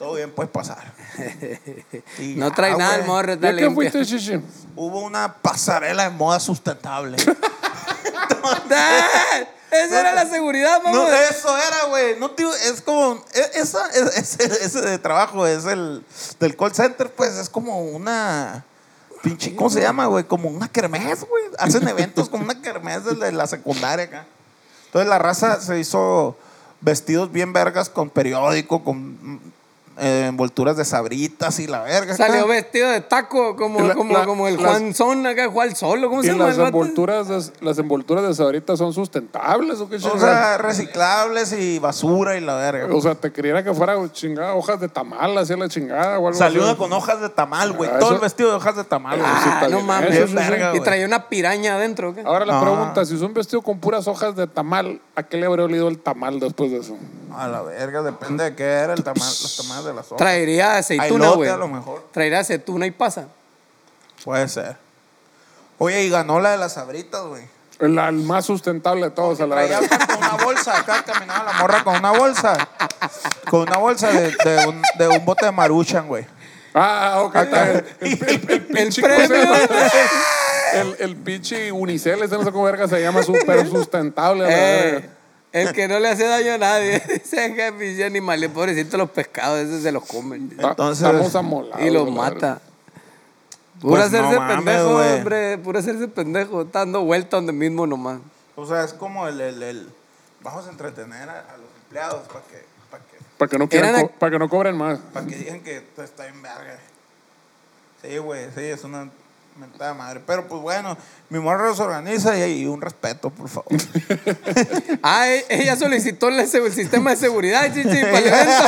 S2: Todo bien, puedes pasar. Y
S3: No
S2: ya,
S3: trae nada el
S2: güey.
S3: morro, está
S1: ¿Ya qué
S3: limpio.
S1: fuiste, chichi?
S2: Hubo una pasarela de moda sustentable.
S3: Esa era la seguridad,
S2: No,
S3: mamá.
S2: eso era, güey. No, tío, es como. e- Esa, es- ese, ese de trabajo es el del call center, pues es como una. Pinche, ¿cómo se llama, güey? Como una kermés, güey. Hacen eventos como una kermés de la secundaria acá. Entonces la raza se hizo vestidos bien vergas con periódico, con eh, envolturas de sabritas y la verga. acá.
S3: Salió vestido de taco, como,
S1: la-
S3: como,
S1: la-
S3: como el
S1: las-
S3: Juan Son acá, Juan Solo, ¿cómo
S1: ¿Y
S3: se llama
S1: las envolturas, de, las envolturas de sabritas son sustentables o qué
S2: O sea, reciclables y basura y la verga.
S1: O sea, te quería que fuera chingada hojas de tamal, hacía la chingada o algo
S2: Salió
S1: así.
S2: una con hojas de tamal, güey.
S1: Ah,
S2: Todo
S1: eso-
S2: el vestido de hojas de tamal,
S3: Ah,
S1: está
S3: no mames.
S1: Eso
S3: y traía una piraña adentro, ¿qué?
S1: Ahora la
S2: No.
S1: pregunta, si es un vestido con puras hojas de tamal, ¿a qué le habría olido el tamal después de eso?
S2: A la verga, depende de qué era el tamal, los tamales de las hojas.
S3: Traería aceituna, güey.
S2: a lo mejor.
S3: Traería aceituna y pasa.
S2: Puede ser. Oye, y ganó la de las sabritas, güey.
S1: El, el más sustentable de todos a la
S2: Traía
S1: verga.
S2: acá con una bolsa, acá caminaba la morra con una bolsa. Con una bolsa de, de un, de un bote de maruchan, güey.
S1: Ah, ok.
S2: Acá.
S1: El, el, el, el pinche-
S3: premio.
S1: ¿cómo se llama? El, el pinche unicel, ese no sé cómo verga se llama, súper sustentable. a la
S3: Eh,
S1: verga.
S3: El que no le hace daño a nadie. Ese que pinche animal, pobrecito los pescados, esos se los comen.
S1: Ta-
S2: entonces-
S1: Estamos amolados.
S3: Y los mata. Puro
S2: Pues
S3: hacerse pendejo, hombre. Puro hacerse pendejo. Está dando vuelta donde mismo nomás.
S2: O sea, es como el, el, el- vamos a entretener a, a los empleados para que, para que,
S1: Para que, no quieran para que no cobren más.
S2: para que digan que esto está en verga. Sí, güey, sí, es una mentada madre. Pero pues bueno, mi morra se organiza y, y un respeto, por favor.
S3: Ah, e- ella solicitó el, el sistema de seguridad, chichi, para el evento.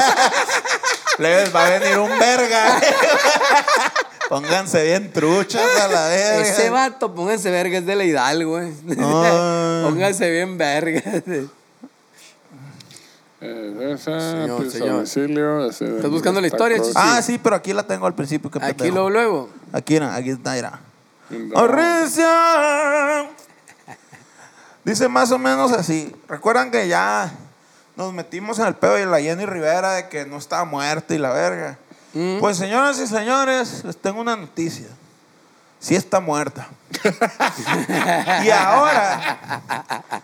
S2: Les va a venir un verga. Pónganse bien truchas a la verga.
S3: Ese vato, pónganse verga, es de la Hidalgo, güey.
S2: Ay.
S3: pónganse bien verga.
S1: Esa,
S3: Señor,
S1: tu
S3: señor.
S1: domicilio, de
S3: ¿Estás buscando la historia, chichi?
S2: Ah, sí, pero aquí la tengo al principio. qué
S3: Aquí luego, luego.
S2: Aquí, no, aquí está, mira.
S1: No.
S2: Dice más o menos así. Recuerdan que ya nos metimos en el pedo de la Jenny Rivera de que no estaba muerta y la verga. Pues señoras y señores, les tengo una noticia. Sí está muerta. y ahora,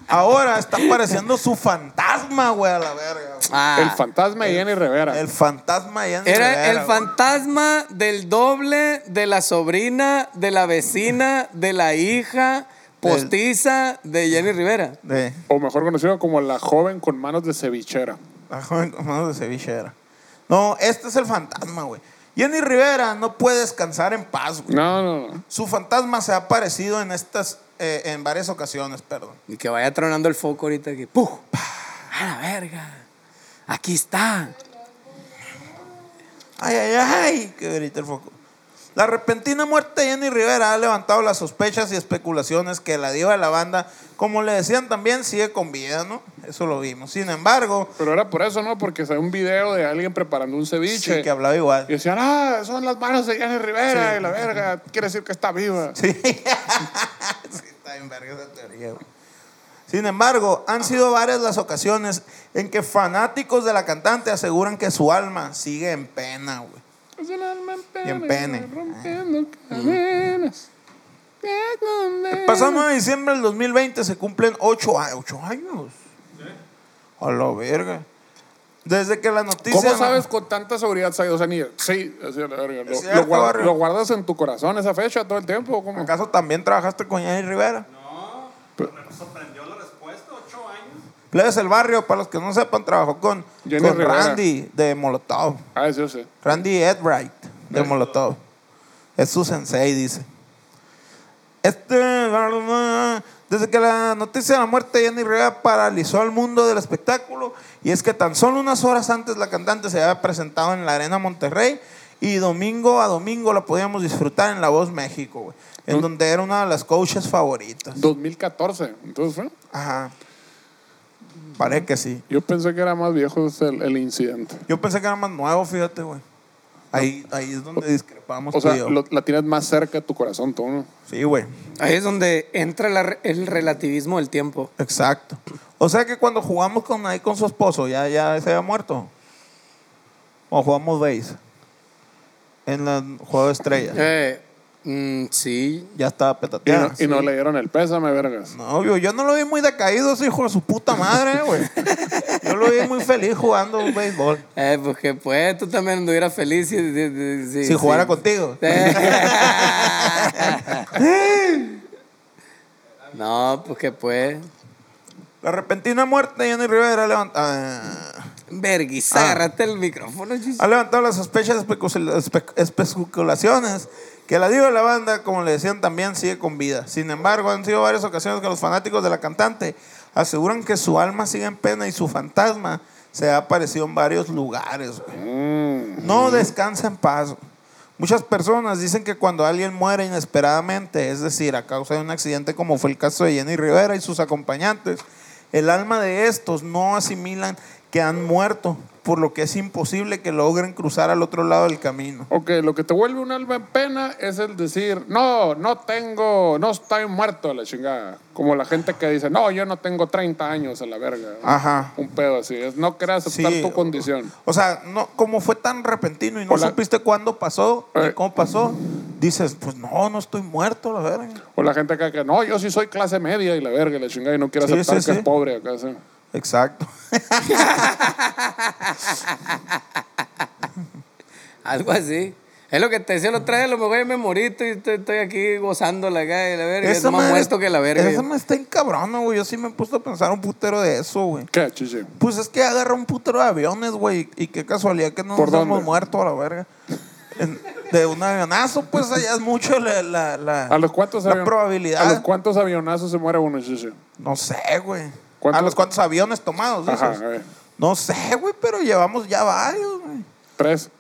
S2: ahora está apareciendo su fantasma, güey, a la verga. güey.
S3: Ah,
S1: El fantasma de Jenny Rivera.
S2: El fantasma de Jenny
S3: Era
S2: Rivera,
S3: el
S2: güey.
S3: fantasma del doble, de la sobrina, de la vecina, de la hija postiza de Jenny Rivera.
S2: De
S1: O mejor conocido como la joven con manos de cevichera.
S2: la joven con manos de ceviche era. No, este es el fantasma, güey. Jenny Rivera no puede descansar en paz, güey.
S1: No, no, no.
S2: Su fantasma se ha aparecido en estas, eh, en varias ocasiones, perdón.
S3: Y que vaya tronando el foco ahorita que ¡puf! ¡A la verga! Aquí está.
S2: Ay, ay, ay, que grita el foco. La repentina muerte de Jenny Rivera ha levantado las sospechas y especulaciones que la diva de la banda, como le decían también, sigue con vida, ¿no? Eso lo vimos. Sin embargo,
S1: Pero era por eso, ¿no? Porque salió un video de alguien preparando un ceviche.
S2: sí que hablaba igual.
S1: Y decían, ah, son las manos de Jenny Rivera y la verga. Quiere decir que está viva.
S2: Sí. Sí, está en verga esa teoría, güey. Sin embargo, han sido varias las ocasiones en que fanáticos de la cantante aseguran que su alma sigue en pena, güey.
S1: Es el alma en pena,
S2: Y en pene.
S1: Rompiendo cadenas.
S2: El pasado 9 de diciembre del 2020 se cumplen 8 años. 8 años. A la verga. Desde que la noticia.
S1: ¿Cómo sabes con tanta seguridad, Said? O sea, ni... Sí, así la verga. Lo,
S2: cierto,
S1: lo guarda- lo guardas en tu corazón esa fecha todo el tiempo? ¿o ¿Cómo?
S2: ¿Acaso también trabajaste con Jenny Rivera?
S4: Me sorprendió la respuesta, ocho años.
S2: Plebes el barrio, para los que no sepan, trabajó con,
S1: Jenny
S2: con
S1: Rivera.
S2: Randy de Molotov.
S1: Ah, sí, yo sé.
S2: Randy Edbright de Molotov. Es su sensei, dice. Este, desde que la noticia de la muerte de Jenny Rivera paralizó al mundo del espectáculo, y es que tan solo unas horas antes la cantante se había presentado en la Arena Monterrey, y domingo a domingo la podíamos disfrutar en La Voz México, güey, en donde era una de las coaches favoritas.
S1: 2014. Entonces fue.
S2: Ajá. Parece que sí.
S1: Yo pensé que era más viejo el, el incidente.
S2: Yo pensé que era más nuevo, fíjate, güey. Ahí, ahí es donde discrepamos
S1: O sea, lo- la tienes más cerca de tu corazón, tú, ¿no?
S2: Sí, güey.
S3: Ahí es donde entra la re- el relativismo del tiempo.
S2: Exacto. O sea que cuando jugamos con ahí con su esposo, ya, ya se había muerto. O jugamos base. En el juego de estrellas.
S3: Eh, mm, sí.
S2: Ya estaba
S1: Y no,
S2: petateada.
S1: y no le dieron el pésame, vergas.
S2: No, yo, yo no lo vi muy decaído, ese hijo de su puta madre, güey. Yo lo vi muy feliz jugando béisbol.
S3: Eh, pues que pues tú también anduvieras feliz si, si, si-
S2: Si
S3: si-
S2: jugara contigo.
S3: no, pues que pues.
S2: La repentina muerte de Jenny Rivera levanta- ah,
S3: Verguisa,
S2: Ah.
S3: agarraste el micrófono, chis.
S2: ha levantado las sospechas, especul- espe- especulaciones que la diva de la banda, como le decían, también sigue con vida. Sin embargo, han sido varias ocasiones que los fanáticos de la cantante aseguran que su alma sigue en pena y su fantasma se ha aparecido en varios lugares. güey. No descansa en paz. Muchas personas dicen que cuando alguien muere inesperadamente, es decir, a causa de un accidente como fue el caso de Jenny Rivera y sus acompañantes, El alma de estos no asimilan que han muerto, por lo que es imposible que logren cruzar al otro lado del camino.
S1: Ok, lo que te vuelve un alma en pena es el decir, no, no tengo, no estoy muerto a la chingada. Como la gente que dice, no, yo no tengo 30 años a la verga.
S2: Ajá.
S1: Un pedo así, es no querer aceptar
S2: Sí,
S1: tu condición.
S2: O sea, no, como fue tan repentino y no
S1: la-
S2: supiste cuándo pasó ni
S1: Eh.
S2: cómo pasó, dices, pues no, no estoy muerto, la verga.
S1: O la gente que, que no, yo sí soy clase media y la verga y la chingada y no quiere
S2: Sí,
S1: aceptar
S2: sí,
S1: que es pobre acá.
S2: Exacto.
S3: Algo así. Es lo que te decía, lo trae, lo mejor me morí y estoy, estoy aquí gozando la calle, la verga. Es más muerto que la verga.
S2: Esa
S3: yo.
S2: me está encabrona, güey. Yo sí me he puesto a pensar un putero de eso, güey.
S1: ¿Qué, chichi?
S2: Pues es que agarra un putero de aviones, güey. Y qué casualidad que no
S1: ¿Por
S2: nos hemos muerto a la verga. En- de un avionazo, pues allá es mucho la, la, la,
S1: ¿A los cuántos
S2: la
S1: avion-
S2: probabilidad.
S1: ¿A los cuántos avionazos se muere uno, chichi?
S2: No sé, güey.
S1: ¿Cuántos?
S2: ¿A los cuántos aviones tomados? dices?
S1: Ajá, a ver.
S2: No sé, güey, pero llevamos ya varios, güey.
S1: Tres.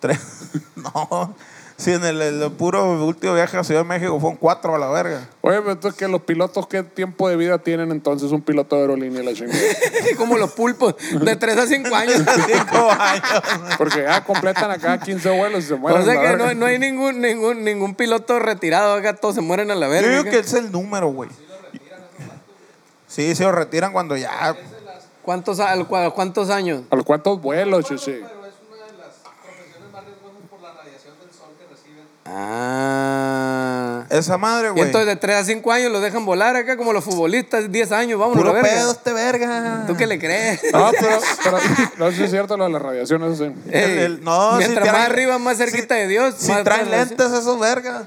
S2: Tres. no. Sí, en el, el puro último viaje a Ciudad de México fueron cuatro a la verga.
S1: Oye, pero entonces que los pilotos, ¿qué tiempo de vida tienen entonces un piloto de aerolínea la chingada?
S3: Como los pulpos, de 3 a 5 años.
S2: Cinco años.
S1: Porque ya completan acá 15 vuelos y se mueren.
S3: O sea
S1: la
S3: que no, no hay ningún, ningún, ningún piloto retirado acá, todos se mueren a la
S2: Yo
S3: verga.
S2: digo
S3: acá.
S2: que es el número, güey. Sí, se lo retiran cuando ya.
S3: ¿Cuántos, a- ¿Cuántos años?
S1: ¿A los cuántos vuelos, chichi?
S3: Ah.
S2: Esa madre,
S3: Y
S2: güey.
S3: entonces de 3 a 5 años los dejan volar acá como los futbolistas, 10 años, vámonos a
S2: Puro
S3: la verga.
S2: pedo este verga.
S3: ¿Tú qué le crees?
S1: No, pero, pero no es cierto lo de la radiación, eso sí.
S3: Ey,
S2: el- no, si
S3: mientras
S2: traen-
S3: más arriba, más cerquita de Dios.
S2: Si
S3: más
S2: traen lentes esos vergas.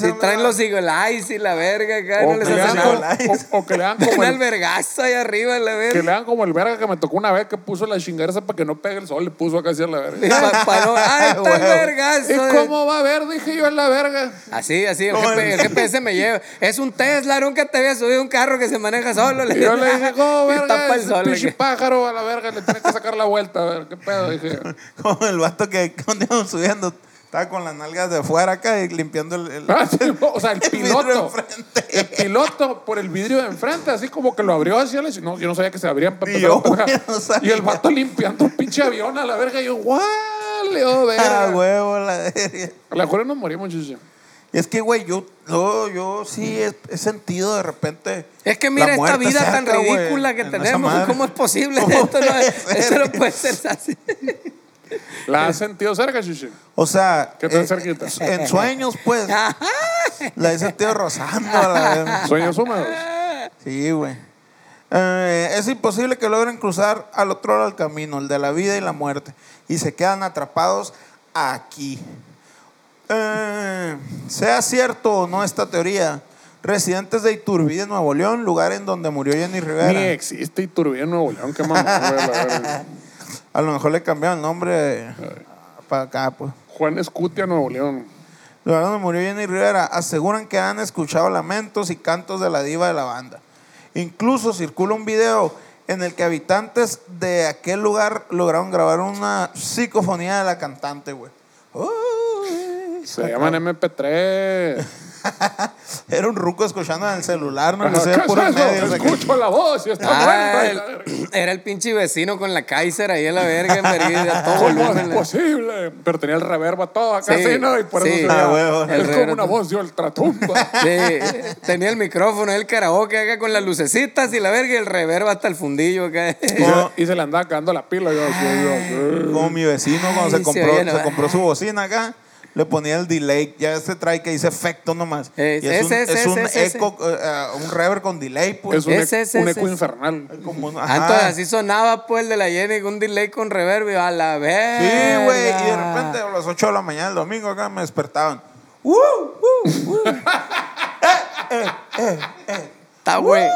S3: Si traen los Eagle Eyes y la verga acá,
S1: O
S3: no les
S1: que, le dan como,
S3: nada.
S1: o- o que le dan como el,
S3: albergazo ahí arriba, la
S1: que
S3: verga.
S1: le dan como el verga que me tocó una vez que puso la chingada esa para que no pegue el sol, le puso acá así a la verga.
S3: Pa- pa- no- ¡Ay, está el
S2: Huevo.
S3: vergazo!
S1: ¿Y cómo va a ver? Dije yo en la verga.
S3: Así, así, el, GP
S2: el-
S3: GPS me lleva. Es un Tesla, nunca te había subido un carro que se maneja solo.
S1: Y yo le dije, ¿cómo verga?
S3: tapa el sol.
S1: pinche pájaro a la verga, le tiene que sacar la vuelta, a ver, ¿qué pedo? Dije,
S2: Como el vato que cuando subiendo estaba con las nalgas de fuera acá y limpiando el. el-
S1: Ah, sí, o sea, el
S2: El vidrio
S1: piloto.
S2: enfrente.
S1: El piloto por el vidrio de enfrente, así como que lo abrió hacia la no, Yo no sabía que se abrían
S2: Y yo, no sabía.
S1: Y el vato limpiando un pinche avión a la verga. Y yo, ¡guau! Leo,
S2: Ah,
S1: verga.
S2: huevo, la verga.
S1: A lo mejor nos morimos.
S2: Y es que, güey, yo, yo, yo sí he, he sentido de repente.
S3: Es que mira
S2: la
S3: esta vida tan
S2: cerca, güey,
S3: ridícula que
S2: en esa
S3: tenemos. ¿Cómo es posible?
S2: ¿Cómo
S3: Esto no, es- esto no puede ser así.
S1: ¿La has sentido cerca, chichi?
S2: O sea,
S1: ¿Qué tan
S2: eh,
S1: cerquita?
S2: en sueños, pues, la he sentido rozando. a la.
S1: Sueños húmedos.
S2: Sí, güey. Eh, es imposible que logren cruzar al otro lado del camino, el de la vida y la muerte, y se quedan atrapados aquí. Eh, sea cierto o no esta teoría, residentes de Iturbide, Nuevo León, lugar en donde murió Jenny Rivera.
S1: Ni existe Iturbide en Nuevo León, qué verga.
S2: A lo mejor le cambiaron el nombre para acá, pues.
S1: Juan Escutia, Nuevo León.
S2: Lugar donde murió Jenny Rivera, aseguran que han escuchado lamentos y cantos de la diva de la banda. Incluso circula un video en el que habitantes de aquel lugar lograron grabar una psicofonía de la cantante, güey.
S1: Se llaman MP3.
S2: Era un ruco escuchando en el celular, no le sé
S1: ¿Qué
S2: puro
S1: es eso?
S2: medio. o sea que-
S1: Escucho la voz y está
S3: Ah,
S1: muerta.
S3: el- era el pinche vecino con la Kaiser ahí en la verga, en verga, a todo
S1: ¿Cómo es posible? Pero tenía el reverb a todo acá,
S3: Sí,
S1: ¿no? Y por eso
S3: sí.
S2: Ah, huevo.
S3: El
S1: Es como una voz de ultratumba.
S3: Sí, tenía el micrófono, el karaoke acá con las lucecitas y la verga y el reverb hasta el fundillo acá.
S1: y, se, y se le andaba cagando la pila. Yo,
S2: Como mi vecino cuando
S3: Ay,
S2: se compró,
S3: ¿no?
S2: se compró su bocina acá, le ponía el delay. Ya se trae que dice efecto nomás.
S3: Es-
S2: Y es, un,
S3: ese, ese,
S2: es un
S3: ese, ese.
S2: eco, eh, eh, un reverb con delay, pues.
S1: es un,
S3: Ese,
S1: eco-
S3: ese,
S1: un
S3: ese,
S1: eco
S3: ese.
S1: infernal.
S2: Como
S3: Ah, entonces así sonaba pues el de la Jenny un delay con reverb y a la verga.
S2: Sí, güey. Y de repente a las 8 de la mañana, el domingo, acá me despertaban. ¡Uh! ¡Uh! ¡Uh!
S3: Está, güey.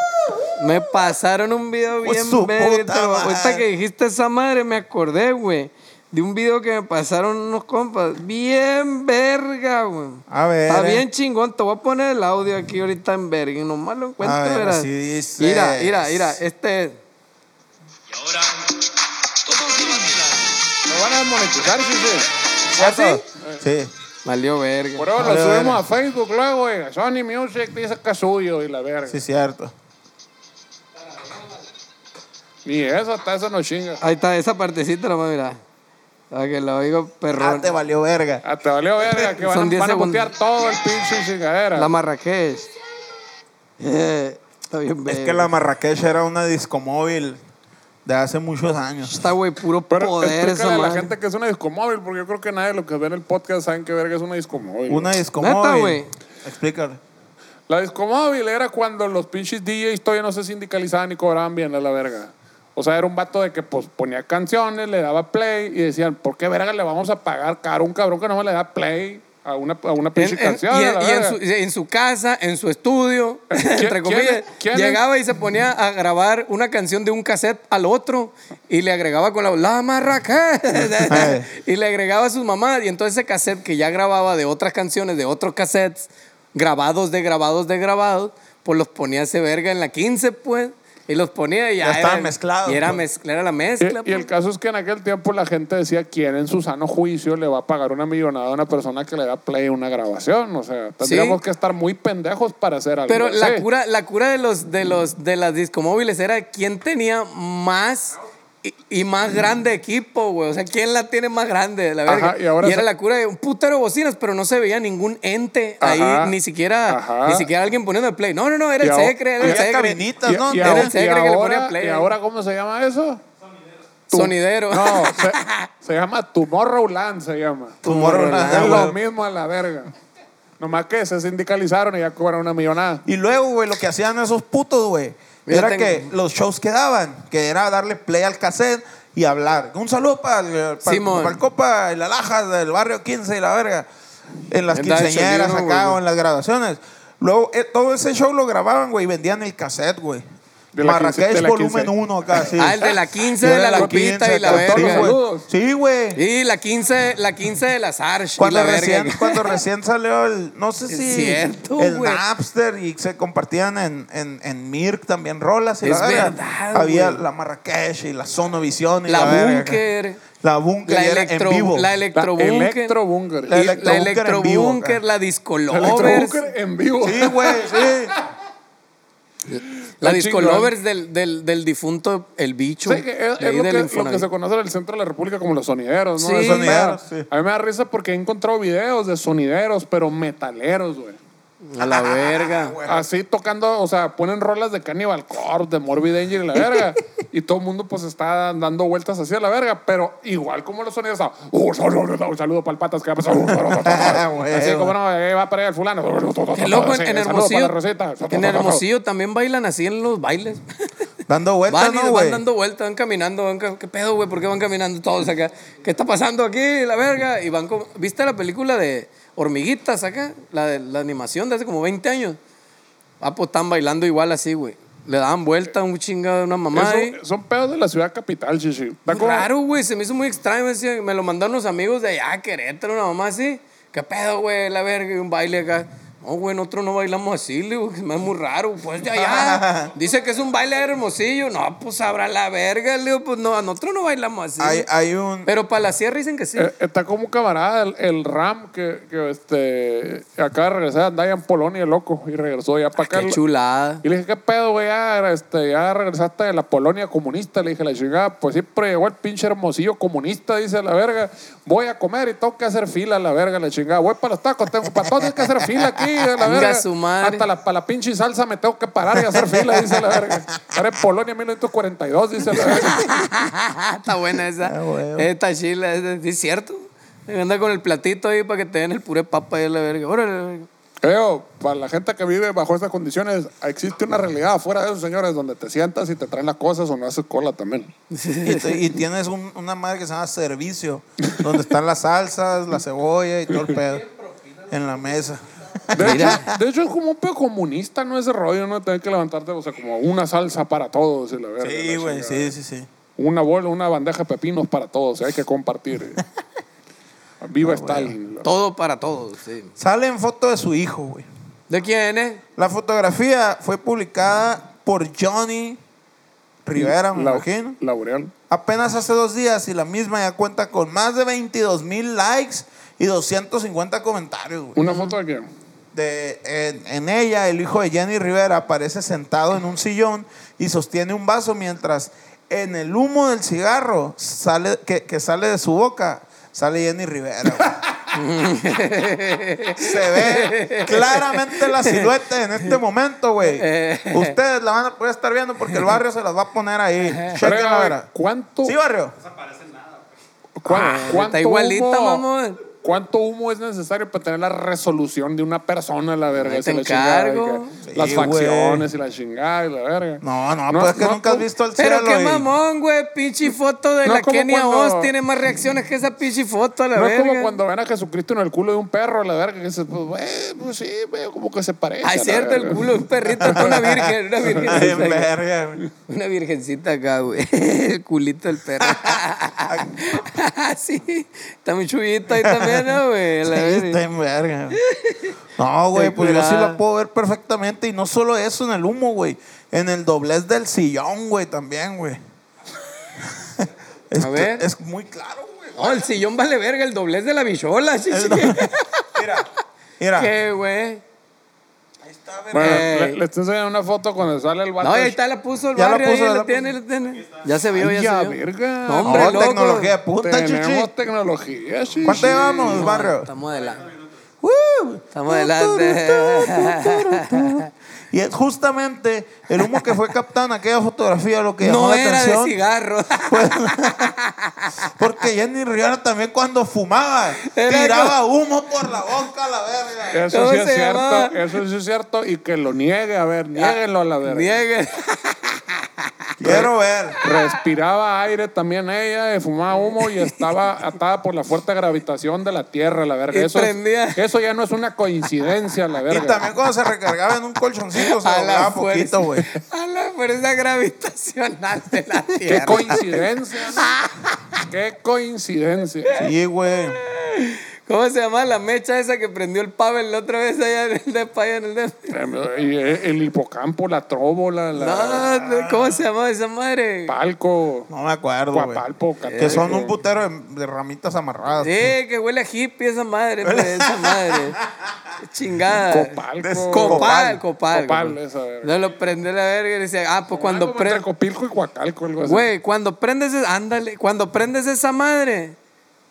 S3: Me pasaron un video bien Ahorita que dijiste esa madre, me acordé, güey. De un video que me pasaron unos compas. Bien verga, güey.
S2: A ver.
S3: Está
S2: eh.
S3: bien chingón. Te voy a poner el audio aquí ahorita en verga. Y nomás lo encuentro,
S2: A ver,
S3: verás.
S2: así dice.
S3: Mira, mira, mira. Este es.
S5: Y ahora todos
S1: van a desmonetizar, sí, sí.
S2: ¿Cierto? Sí.
S3: Valió verga.
S1: Por eso lo subimos a Facebook luego, güey. Sony Music dice que es suyo y la verga.
S2: Sí, cierto.
S1: Ni eso, hasta eso no chinga.
S3: Ahí está, esa partecita nomás, mira. Para que lo oigo
S2: Ah,
S3: perrón.
S2: te valió verga.
S1: Ah, te valió verga que van,
S3: Son
S1: a-
S3: 10
S1: van a
S3: segundos.
S1: todo el pinche chingadera.
S3: La Marrakech. Eh, está bien
S2: Es que la Marrakech era una discomóvil de hace muchos años.
S3: Está, güey, puro
S1: Pero
S3: poder esa
S1: explícale a la
S3: madre.
S1: gente que es una discomóvil, porque yo creo que nadie de los que ven el podcast saben que verga es una discomóvil.
S2: Una
S1: güey.
S2: discomóvil.
S3: Neta, güey.
S2: Explícale.
S1: La discomóvil era cuando los pinches DJs todavía no se sindicalizaban ni cobraban bien a la verga. O sea, era un vato de que pues ponía canciones, le daba play y decían, ¿por qué verga le vamos a pagar caro a un cabrón que no me le da play a una, a una pinche
S3: En- en-
S1: canción?
S3: y,
S1: a
S3: en, y en su, en su casa, en su estudio, entre
S1: quién
S3: comillas,
S1: quién es?
S3: llegaba y se ponía a grabar una canción de un cassette al otro y le agregaba con la la Marrakech y le agregaba a sus mamás y entonces ese cassette que ya grababa de otras canciones de otros cassettes grabados de grabados de grabados pues los ponía ese verga en la 15 pues y los ponía y ya,
S2: Ya estaban mezclados,
S3: y era,
S2: pues.
S3: mezcla, era la
S1: Y,
S3: mezcla
S1: y el
S3: pues.
S1: caso es que en aquel tiempo la gente decía quién en su sano juicio le va a pagar una millonada a una persona que le da play a una grabación. O sea, tendríamos
S3: Sí.
S1: que estar muy pendejos para hacer algo
S3: Pero la cura, la cura de los de los de las discomóviles era quién tenía más y, y más grande equipo, güey. O sea, quién la tiene más grande, la verga.
S1: Ajá, y ahora
S3: era
S1: se-
S3: la cura de un putero de bocinas, pero no se veía ningún ente
S1: Ajá,
S3: ahí, ni siquiera,
S1: ajá.
S3: ni siquiera alguien poniendo el play. No, no, no, era el secre, era el
S2: había
S3: secre.
S2: cabinitas, ¿no?
S1: Y,
S2: Era
S3: el secre que le ponía play.
S1: ¿Y ahora cómo se llama eso? Tu-
S3: Sonidero.
S1: No, se, se llama Tomorrowland, se llama.
S2: Tomorrowland,
S1: Es lo mismo a la verga. Nomás que se sindicalizaron y ya cobran una millonada.
S2: Y luego, güey, lo que hacían esos putos, güey,
S3: Mira,
S2: era
S3: tengo-
S2: que los shows que daban, que era darle play al cassette y hablar. Un saludo para el, el Copa, el Alajas del barrio 15 y la verga. En las quinceañeras acá o en las grabaciones. Luego, eh, todo ese show lo grababan, güey, y vendían el cassette, güey.
S1: De la
S2: Marrakech
S1: la
S2: volumen
S1: quince.
S2: 1 acá, sí.
S3: Ah, el de la 15
S2: Yo
S3: de
S2: era
S3: la Lupita
S2: 15,
S3: y la verga.
S2: Sí, güey.
S3: Y la 15, la 15 de las Arch. y
S2: Cuando
S3: la verga.
S2: recién, cuando recién salió el, no sé
S3: Es
S2: si
S3: cierto,
S2: el
S3: güey.
S2: Napster y se compartían en, en, en Mirk también rolas y
S3: Es
S2: la verga.
S3: verdad,
S2: Había
S3: güey.
S2: la Marrakech y la Sonovisión y
S3: La
S2: la.
S3: Búnker.
S2: La Búnker
S3: La
S2: y
S3: electro,
S2: en vivo.
S3: la
S1: La
S3: electrobúnker.
S1: Electrobúnker.
S2: La
S3: y
S2: electrobúnker
S3: la
S2: en vivo,
S3: electrobúnker,
S2: acá.
S3: la
S1: La. Electrobúnker en vivo.
S2: Sí, güey, sí.
S3: La
S1: Está
S3: discolovers del, del, del difunto El Bicho.
S1: Sí, que es, es lo, que, lo que se conoce en el centro de la República como los sonideros, ¿no?
S3: Sí.
S2: Sonideros, sí.
S1: A mí me da risa porque he encontrado videos de sonideros, pero metaleros, güey.
S3: A la verga.
S1: Así tocando, o sea, ponen rolas de Cannibal Corpse, de Morbid Angel y la verga. y todo el mundo pues está dando vueltas así a la verga. Pero igual como los sonidos, está, "Uh, un saludo para el patas que va a pasar.
S2: Güey,
S1: así como no, ahí va para allá el fulano.
S3: Qué loco,
S1: Sí,
S3: en, en Hermosillo. En Hermosillo también bailan así en los bailes.
S2: Dando vueltas,
S3: Van, y
S2: ¿no,
S3: van dando vueltas, van caminando. Van, ¿Qué pedo, güey? ¿Por qué van caminando todos acá? ¿Qué está pasando aquí, la verga? Y van como... ¿Viste la película de Hormiguitas acá? La de la animación de hace como 20 años. Ah, pues están bailando igual así, güey. Le daban vuelta a un chingado, una mamá ahí.
S1: Eso- son pedos de la ciudad capital, chichi.
S3: Raro, güey. Se me hizo muy extraño. Me, decía- me lo mandaron unos amigos de allá, Querétaro, una mamá así. ¿Qué pedo, güey? La verga, y un baile acá. No, güey, nosotros no bailamos así, le digo, que me es muy raro. Pues de allá. Dice que es un baile hermosillo. No, pues habrá la verga, le digo, pues no, nosotros no bailamos así.
S2: Hay, hay un...
S3: Pero para la sierra dicen que sí.
S1: Eh, está como un camarada, el, el Ram, que, que este, acaba de regresar, andaba en Polonia, loco, y regresó ya para acá.
S3: Qué chulada.
S1: Y le dije, ¿qué pedo, güey? Ya, este, ya regresaste de la Polonia comunista. Le dije, la chingada, pues siempre llegó el pinche hermosillo comunista, dice la verga. Voy a comer y tengo que hacer fila, la verga, la chingada. Voy para los tacos, tengo para todos hay que hacer fila aquí, la
S3: Chinga
S1: verga.
S3: su madre.
S1: Hasta la, para la pinche salsa me tengo que parar y hacer fila, dice la verga. Era en Polonia 1942, dice la verga.
S3: Está buena esa.
S2: Ah, güey.
S3: Esta chila, es, es cierto. Anda con el platito ahí para que te den el puré papa ahí a la verga. Órale, la verga.
S1: Creo, para la gente que vive bajo estas condiciones, existe una realidad afuera de esos señores donde te sientas y te traen las cosas o no haces cola también.
S2: Y, te- y tienes un- una madre que se llama servicio, donde están las salsas, la cebolla y todo el pedo en la mesa.
S1: De hecho, de hecho, es como un pedo comunista, ¿no? Ese rollo, ¿no? Tener que levantarte, o sea, como una salsa para todos. Y la verga,
S2: Sí, güey, sí, sí, sí.
S1: Una bola, una bandeja de pepinos para todos, y hay que compartir. Viva Stalin. la-
S3: Todo para todos, sí.
S2: Sale en foto de su hijo, güey.
S3: ¿De quién, eh?
S2: La fotografía fue publicada por Johnny Rivera, me
S1: La-
S2: imagino.
S1: Laureal.
S2: Apenas hace dos días y la misma ya cuenta con más de 22 mil likes y 250 comentarios, güey.
S1: ¿Una foto de quién?
S2: De, en, en ella, el hijo de Jenny Rivera aparece sentado en un sillón y sostiene un vaso mientras en el humo del cigarro sale, que, que sale de su boca, sale Jenny Rivera. Se ve claramente la silueta en este momento, güey. Ustedes la van a poder estar viendo porque el barrio se las va a poner ahí.
S1: ¿Cuánto,
S2: Sí, barrio.
S1: cuán-
S3: Ah,
S1: cuánto
S3: está igualita,
S1: humo-
S3: mamón.
S1: ¿Cuánto humo es necesario para tener la resolución de una persona, la verga?
S3: Ahí
S1: esa
S3: te
S1: la chingada,
S3: encargo.
S1: que Las facciones y la chingada y la verga.
S2: No, no, pues es que nunca has visto el
S3: Pero
S2: cielo.
S3: qué
S2: y-
S3: mamón, güey. Pinche foto de
S1: No
S3: la Kenia
S1: cuando-
S3: Oz tiene más reacciones que esa pinche foto, la
S1: No es
S3: verga.
S1: como cuando ven a Jesucristo en el culo de un perro, la verga, que dices, pues, güey, pues sí, güey, como que se parece. A
S3: es
S1: la
S3: cierto, el culo de un perrito, está una virgen, una
S2: Ay,
S3: virgencita.
S2: verga, güey.
S3: Una virgencita acá, güey. El culito del perro. sí, está muy chubita ahí también, ¿no, güey? La
S2: Sí, está en verga. No, güey, pues yo sí la puedo ver perfectamente. Y no solo eso en el humo, güey. En el doblez del sillón, güey, también, güey. Esto
S3: ver.
S2: Es muy claro, güey.
S3: No, el sillón vale verga, el doblez de la bichola, chichi.
S2: Mira, mira.
S3: ¿Qué, güey?
S2: Ahí está, verga.
S1: Bueno,
S3: Ey.
S1: le, le estoy enseñando una foto cuando sale el vato.
S3: No, ahí está, la puso el
S2: Ya la
S3: barrio,
S2: puso,
S3: ahí
S2: ya
S3: la
S2: la
S3: tiene, la tiene. Ya se vio,
S1: Ay,
S3: ya
S1: ya,
S3: se vio.
S1: verga.
S3: No, hombre,
S2: No,
S3: loco.
S2: tecnología de punta,
S1: Tenemos
S2: chichi.
S1: tecnología, sí.
S2: ¿Cuánto llevamos, barrio?
S3: Estamos adelante. Estamos adelante.
S2: Y es justamente el humo que fue captado en aquella fotografía lo que llamó
S3: No
S2: la
S3: era de
S2: atención.
S3: cigarro.
S2: Porque Jenny Rivera también cuando fumaba
S3: Era
S2: tiraba humo por la boca a la verga.
S1: Eso
S3: ¿Cómo
S1: sí es cierto,
S3: llamaba?
S1: eso sí es cierto. Y que lo niegue, a ver, niéguenlo a la verga.
S3: Niegue.
S2: Quiero ver.
S1: Respiraba aire también ella, y fumaba humo y estaba atada por la fuerte gravitación de la Tierra, la verga.
S3: Y
S1: Eso,
S3: prendía.
S1: eso ya no es una coincidencia, la
S2: Y
S1: verga.
S2: también cuando se recargaba en un colchoncito se
S3: A la
S2: doblaba
S3: fuerza.
S2: poquito, güey.
S3: A la fuerza gravitacional de la
S1: Qué
S3: Tierra.
S1: coincidencia, ¿no? Qué coincidencia.
S2: Sí, güey.
S3: ¿Cómo se llama la mecha esa que prendió el Pavel la otra vez allá en el de allá en el de...
S1: Y el hipocampo, la tróbola, la
S3: No, ¿cómo se llama esa madre?
S1: palco,
S2: No me acuerdo, güey.
S1: cuapalpo,
S2: Que son un putero de, de ramitas amarradas.
S3: Sí, que huele a hippie esa madre, pues, esa madre. Chingada.
S1: Copalco.
S3: Copal, copal.
S1: Copal, esa verga.
S3: No lo prende la verga y dice, ah, pues cuando
S1: Algo entre
S3: prende.
S1: Copilco y Coacalco, algo así.
S3: Güey, cuando prendes, es- ándale, cuando prendes esa madre,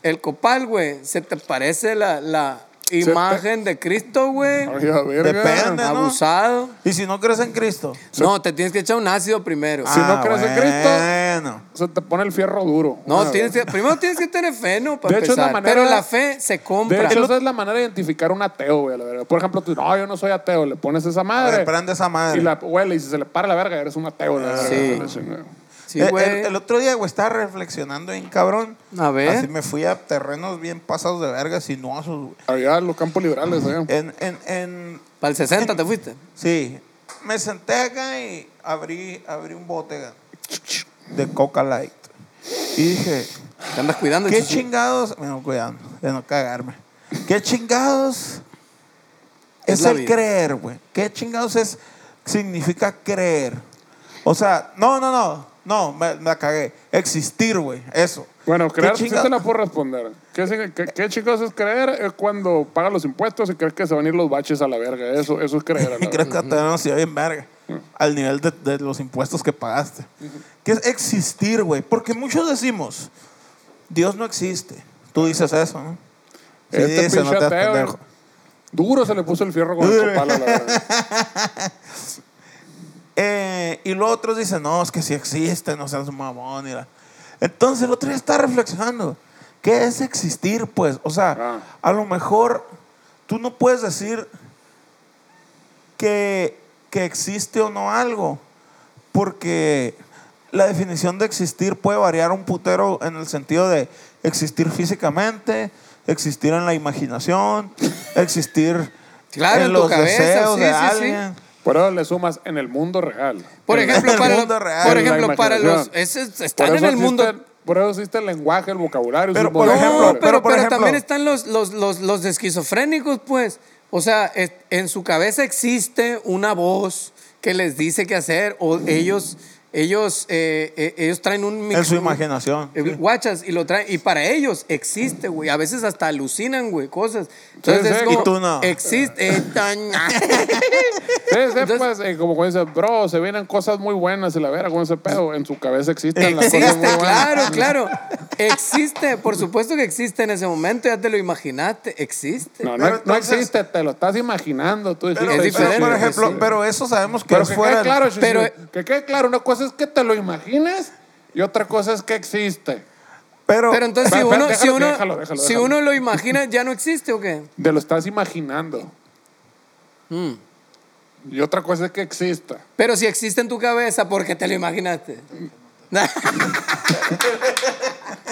S3: el copal, güey, se te parece la, la imagen de Cristo, güey.
S1: A.
S2: Depende. ¿no?
S3: Abusado.
S2: Y si no crees en Cristo.
S3: No, te tienes que echar un ácido primero.
S1: Si no crees en Cristo,
S2: Bueno.
S1: Se te pone el fierro duro.
S3: No,
S1: Una
S3: tienes que, primero tienes que tener fe, ¿no? Para
S1: De hecho, es la
S3: empezar.
S1: manera-
S3: Pero la fe se compra.
S1: De hecho, esa es la manera de identificar un ateo, güey, a la verga. Por ejemplo, tú, no, yo no soy ateo, le pones esa
S2: A
S1: madre.
S2: ver, prende esa madre.
S1: y la huele y si se le para la verga, eres un ateo, la verga.
S3: Sí.
S1: La chingada.
S3: Sí,
S2: Eh, el, otro día, güey, estaba reflexionando bien cabrón.
S3: A ver.
S2: Así me fui a terrenos bien pasados de verga, sinuosos, güey.
S1: Allá los campos liberales, allá.
S2: En, en, en,
S3: Para el 60 te fuiste.
S2: sí, me senté acá y abrí, abrí un bote de Coca Light. Y dije,
S3: Te andas cuidando,
S2: ¿qué chingados? Me voy cuidando, de no cagarme. ¿Qué chingados
S3: Es
S2: el
S3: vida.
S2: creer, güey? ¿Qué chingados es, significa creer? O sea, no, no, no, no, me, me cagué. Existir, güey, eso.
S1: Bueno,
S2: ¿Qué
S1: creer, sí te la puedo responder. ¿Qué, qué, qué chicos es creer? Es cuando pagas los impuestos y crees que se van a ir los baches a la verga. Eso, eso es creer.
S2: Y crees que te van a ciudad bien verga. Al nivel de, de los impuestos que pagaste. ¿Qué es existir, güey? Porque muchos decimos, Dios no existe. Tú dices eso, ¿no? Sí,
S1: Este
S2: dice, no te das.
S1: Duro se le puso el fierro con el copal a la verga.
S2: Eh, y los otros dicen, no, es que sí existe, no seas un mamón. y la- Entonces el otro día estaba reflexionando, ¿qué es existir? Pues, o sea,
S1: Ah.
S2: a lo mejor tú no puedes decir que, que existe o no algo, porque la definición de existir puede variar un putero en el sentido de existir físicamente, existir en la imaginación, existir
S3: Claro, en
S2: en los
S3: cabeza,
S2: deseos
S3: sí,
S2: de
S3: sí, sí.
S1: Por eso le sumas en el mundo real.
S3: Por ejemplo,
S2: el
S3: para,
S2: mundo
S3: los-
S2: real,
S3: por ejemplo, para los... están en el mundo...
S1: existe- Por eso existe el lenguaje, el vocabulario.
S2: Pero,
S3: No, pero,
S2: pero, por
S3: pero
S2: ejemplo-
S3: también están los, los, los, los esquizofrénicos, pues. O sea, en su cabeza existe una voz que les dice qué hacer o ellos, ellos, eh, eh, ellos traen un...
S2: En su
S3: un-
S2: imaginación.
S3: eh, Guachas, y lo traen, y para ellos existe, güey. A veces hasta alucinan, güey, cosas. Entonces
S1: Sí,
S3: es
S1: sí.
S3: como,
S2: Y tú no.
S3: Existe. eh, tan-
S1: Sí, sí,
S3: Entonces-
S1: pues, eh, como dice, bro, se vienen cosas muy buenas y la vera con ese pedo. En su cabeza existen las cosas
S3: Existe,
S1: muy buenas.
S3: claro, claro. Existe, por supuesto que existe en ese momento, ya te lo imaginaste, existe.
S1: No, no,
S2: Pero
S1: no
S2: entonces-
S1: existe, te lo estás imaginando. Tú
S2: Pero,
S3: Es
S2: por ejemplo,
S3: sí.
S2: pero eso sabemos que
S1: Pero
S2: es
S1: que
S2: fuera.
S1: quede claro,
S3: Pero-
S1: que quede claro, una cosa es que te lo imagines y otra cosa es que existe.
S2: pero,
S3: Pero entonces, si uno,
S1: espera,
S3: si uno,
S1: déjalo, déjalo,
S3: si
S1: déjalo.
S3: uno lo imagina, ¿ya no existe o qué?
S1: Te lo estás imaginando.
S3: Mm.
S1: Y otra cosa es que exista.
S3: Pero si existe en tu cabeza, ¿por qué te lo imaginaste?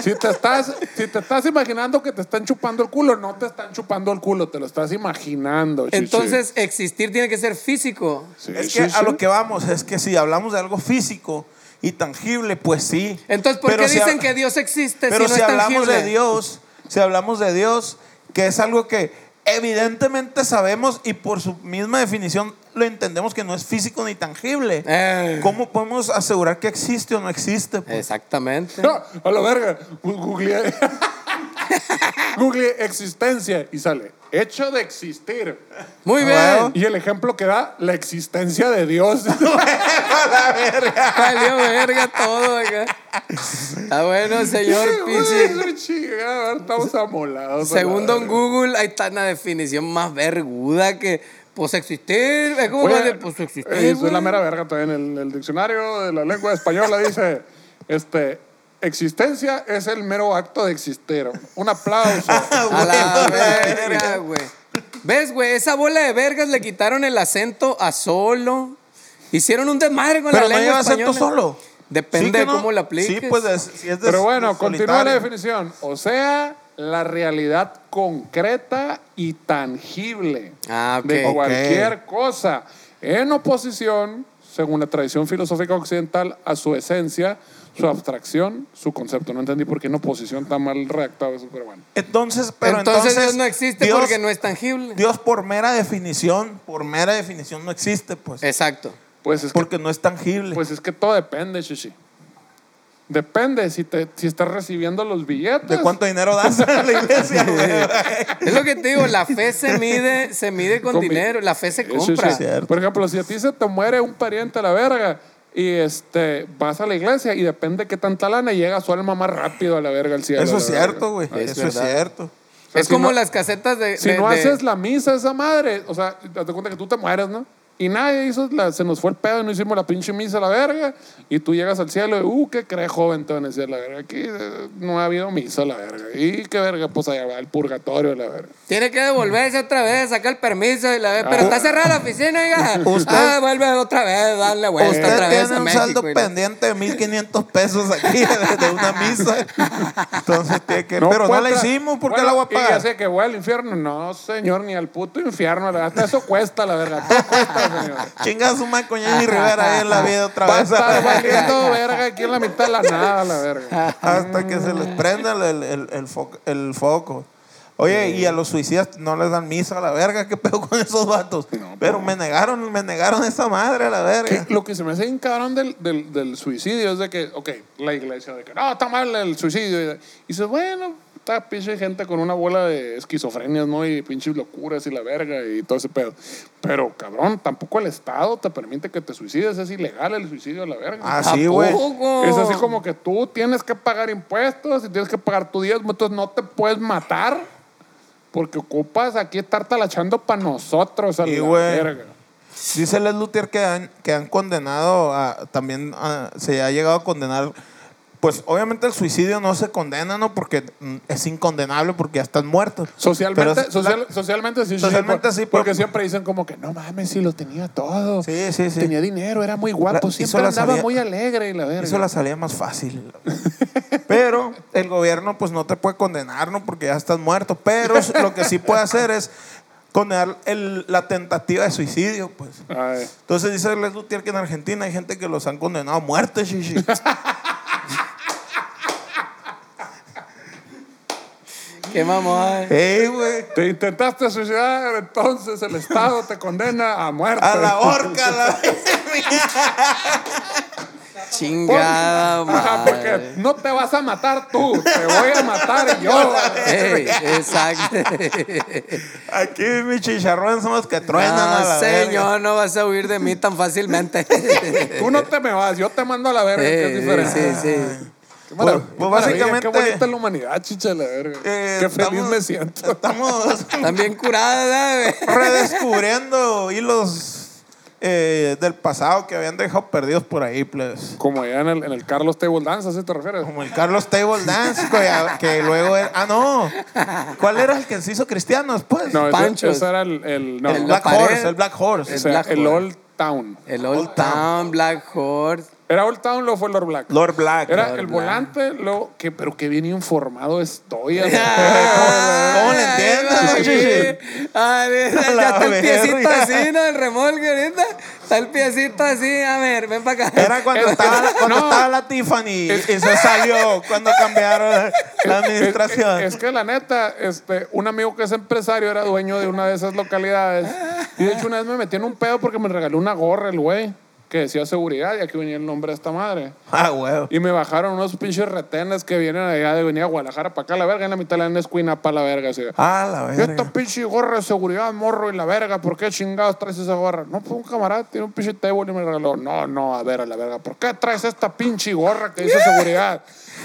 S1: Si te, estás, si te estás imaginando que te están chupando el culo, no te están chupando el culo, te lo estás imaginando.
S3: Entonces, existir tiene que ser físico.
S1: Sí,
S2: es
S1: sí,
S2: que a
S1: sí.
S2: lo que vamos es que si hablamos de algo físico y tangible, pues sí.
S3: Entonces, ¿por
S2: Pero
S3: qué
S2: si
S3: dicen que Dios existe
S2: Pero
S3: si no
S2: si
S3: es
S2: hablamos
S3: tangible?
S2: de Dios, si hablamos de Dios, que es algo que evidentemente sabemos y por su misma definición lo entendemos que no es físico ni tangible.
S3: Eh.
S2: ¿Cómo podemos asegurar que existe o no existe? pues?
S3: Exactamente.
S1: No, a la verga. Googleé. Googleé existencia y sale hecho de existir.
S3: Muy
S2: Bueno.
S3: bien.
S1: Y el ejemplo que da, la existencia de Dios.
S3: Valió verga todo acá. Está bueno, señor
S1: chingada, Estamos amolados.
S3: Según
S1: la
S3: Don
S1: verga.
S3: Google, ahí está una definición más verguda que pues existir. Es como
S1: Oye,
S3: que, pues existir.
S1: eh, soy la mera verga también. El, el diccionario de la lengua española dice: este, existencia es el mero acto de existir. Un aplauso.
S3: A la verga, güey. ¿Ves, güey? Esa bola de vergas le quitaron el acento a solo. Hicieron un desmadre con
S2: Pero
S3: la
S2: no
S3: lengua
S2: lleva acento
S3: española.
S2: solo.
S3: Depende
S2: Sí que
S3: de
S2: no.
S3: cómo la apliques.
S2: Sí, pues es- si es de-
S1: Pero bueno,
S2: de
S1: continúa la definición. O sea, la realidad concreta y tangible
S3: Ah,
S1: de cualquier cosa, en oposición, según la tradición filosófica occidental, a su esencia, su abstracción, su concepto. No entendí por qué en oposición está mal redactado eso, pero bueno.
S2: Entonces, pero
S3: entonces,
S2: entonces,
S3: Dios no existe
S2: Dios-
S3: porque no es tangible.
S2: Dios por mera definición, por mera definición no existe, pues.
S3: Exacto.
S1: Pues es que,
S2: porque no es tangible.
S1: pues es que todo depende, Shishi. Depende si, te, si estás recibiendo los billetes.
S2: ¿De cuánto dinero das a la iglesia? güey?
S3: Es lo que te digo, la fe se mide, se mide con,
S1: Con mi-
S3: dinero, la fe se
S1: Eso sí
S3: compra.
S1: es cierto. Por ejemplo, si a ti se te muere un pariente a la verga y este vas a la iglesia y depende qué tanta lana llega su alma más rápido a la verga al cielo.
S2: Eso es cierto, güey.
S3: Es
S2: Eso es cierto.
S1: O sea,
S3: es
S1: si
S3: como
S1: no-
S3: las casetas de.
S1: Si
S3: de-
S1: no
S3: de-
S1: haces la misa esa madre, o sea, date cuenta que tú te mueres, ¿no? Y nadie hizo, la- se nos fue el pedo y no hicimos la pinche misa a la verga. Y tú llegas al cielo y, uh, ¿qué crees, joven? Te van a decir la verga. Aquí eh, no ha habido misa a la verga. Y qué verga, pues allá va el purgatorio a la verga.
S3: Tiene que devolverse otra vez, sacar el permiso. Y la... Pero está cerrada la oficina, oiga.
S2: Usted-
S3: ah, vuelve otra vez, darle vuelta
S2: Usted
S3: otra vez
S2: tiene
S3: a
S2: un
S3: México.
S2: saldo pendiente de 1.500 pesos aquí de, de una misa. Entonces tiene que... pero no la hicimos, ¿por qué
S1: Bueno,
S2: la voy a
S1: Y ya sé que voy al infierno. No, señor, ni al puto infierno. la verdad, Hasta eso cuesta, la verga. Todo cuesta, señor.
S2: Chinga su madre con Jenny Rivera ahí en la vida otra
S1: Va a
S2: vez.
S1: estar valiendo verga aquí en la mitad de la nada, la verga.
S2: Hasta que se les prenda el, el, el foco, el foco. Oye, y a los suicidas no les dan misa a la verga. ¿Qué pedo con esos vatos? Pero me negaron, me negaron esa madre a la verga.
S1: Que lo que se me hace bien cabrón del, del, del suicidio es de que, ok, la iglesia de que no, está mal el suicidio. Y dices, bueno, está pinche gente con una bola de esquizofrenias, ¿no? Y pinches locuras y la verga y todo ese pedo. Pero, cabrón, tampoco el Estado te permite que te suicides. Es ilegal el suicidio a la verga.
S2: Ah,
S3: ¿A
S2: sí, güey.
S1: Es así como que tú tienes que pagar impuestos y tienes que pagar tu diezmo, entonces no te puedes matar porque ocupas aquí estar talachando para nosotros a
S2: Sí,
S1: la
S2: güey.
S1: verga.
S2: Dice Les Luthier que han, que han condenado, a, también a- se ha llegado a condenar. Pues obviamente el suicidio no se condena, ¿no? Porque mm, es incondenable porque ya están muertos.
S1: Socialmente,
S2: Pero
S1: social-
S2: la-
S1: socialmente sí. sí,
S2: Socialmente
S1: por-
S2: sí,
S1: Porque siempre dicen como que no mames, si lo tenía todo.
S2: Sí, sí, sí.
S1: Tenía dinero, era muy guapo,
S2: La-
S1: siempre andaba
S2: salida-
S1: muy alegre y la verga.
S2: Hizo la salida más fácil. Pero el gobierno pues no te puede condenar, ¿no? Porque ya estás muerto. Pero lo que sí puede hacer es condenar el- la tentativa de suicidio, pues.
S1: Ay,
S2: Entonces dice Les Luthier que en Argentina hay gente que los han condenado a muerte.
S3: Qué mamón.
S2: ¡Ey, güey!
S1: te intentaste suicidar, entonces el Estado te condena a muerte.
S2: A la horca, a la...
S3: Chingada,
S1: Ajá,
S3: madre.
S1: porque no te vas a matar tú, te voy a matar yo.
S3: Ey, exacto.
S2: Aquí mis chicharrones son los que truenan a
S3: No,
S2: la verga.
S3: señor, no vas a huir de mí tan fácilmente.
S1: Tú no te me vas, yo te mando a la verga, que es
S3: Sí,
S1: diferente.
S3: sí, sí.
S1: Qué maravilla,
S2: Pues- pues básicamente-
S1: Qué bonita la humanidad, chicha, la verga.
S2: Eh,
S1: qué feliz
S2: estamos-
S1: me siento.
S2: Estamos
S3: También curada, ¿sabes?
S2: redescubriendo hilos eh, del pasado que habían dejado perdidos por ahí, pues.
S1: Como allá en el, en el Carlos Table Dance, ¿a te refieres?
S2: Como el Carlos Table Dance, que, que luego era. Ah, no. ¿Cuál era el que se hizo cristiano después?
S1: No, ese,
S3: Panchos.
S1: ese era el, el, no,
S2: el
S3: la
S2: Black. Horse, el Black Horse.
S1: o sea,
S3: Black
S1: el
S3: Horse.
S1: Old Town.
S3: El Old
S2: Old Town.
S3: Town, Black Horse.
S1: ¿Era Old Town o fue Lord Black?
S2: Lord Black.
S1: Era
S3: Lord
S1: el
S3: Black.
S1: volante, luego, que, pero que bien informado estoy. la
S2: ¿Cómo le entiendes,
S3: ya está el piecito así, ¿no? El remolque ahorita. Está el piecito así. A ver, ven para acá.
S2: Era cuando,
S1: Es-
S2: estaba, cuando
S1: no.
S2: estaba la Tiffany y, y se salió cuando cambiaron la administración.
S1: Es, es que la neta, este, un amigo que es empresario era dueño de una de esas localidades. Y de hecho, una vez me metí en un pedo porque me regaló una gorra el güey que decía seguridad y aquí venía el nombre de esta madre.
S2: ah, huevo.
S1: Y me bajaron unos pinches retenes que vienen allá de venir a Guadalajara para acá, la verga, en la mitad de la escuina para la verga. Así.
S2: Ah, la
S1: Esta
S2: verga.
S1: pinche gorra de seguridad, morro, y la verga, ¿por qué chingados traes esa gorra? No, pues un camarada tiene un pinche table y me regaló. No, no, a ver, a la verga, ¿por qué traes esta pinche gorra que dice seguridad?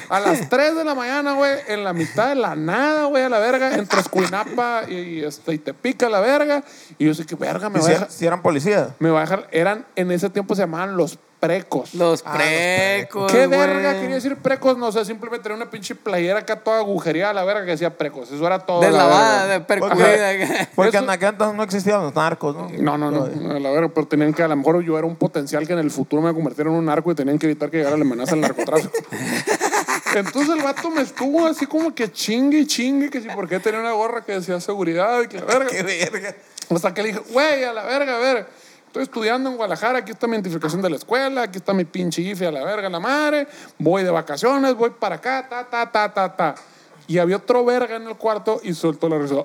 S1: A las 3 de la mañana, güey, en la mitad de la nada, güey, a la verga, entre Escuinapa y, y, este, y te pica la verga. Y yo sé que verga, me
S2: ¿Y
S1: va a
S2: si,
S1: dejar.
S2: si eran policías?
S1: Me va a dejar. Eran, en ese tiempo se llamaban los precos.
S3: Los
S2: Ah, los
S3: precos.
S1: ¿Qué
S3: güey.
S1: verga quería decir precos? No sé, simplemente tenía una pinche playera acá toda agujereada, la verga que decía precos. Eso era todo. la
S3: Deslavada, de percuida.
S2: Porque
S1: Eso-
S2: en aquel entonces no existían los narcos, ¿no?
S1: No, no, no, a la verga, pero tenían que, a lo mejor yo era un potencial que en el futuro me convirtiera en un narco y tenían que evitar que llegara la amenaza del narcotráfico. Entonces el vato me estuvo así como que chingue y chingue, que si por qué tenía una gorra que decía seguridad y que la verga.
S2: Qué verga.
S1: Hasta que le dije, güey, a la verga, a ver, estoy estudiando en Guadalajara, aquí está mi identificación de la escuela, aquí está mi pinche IFE a la verga, la madre, voy de vacaciones, voy para acá, ta, ta, ta, ta, ta. Y había otro verga en el cuarto y soltó la risa.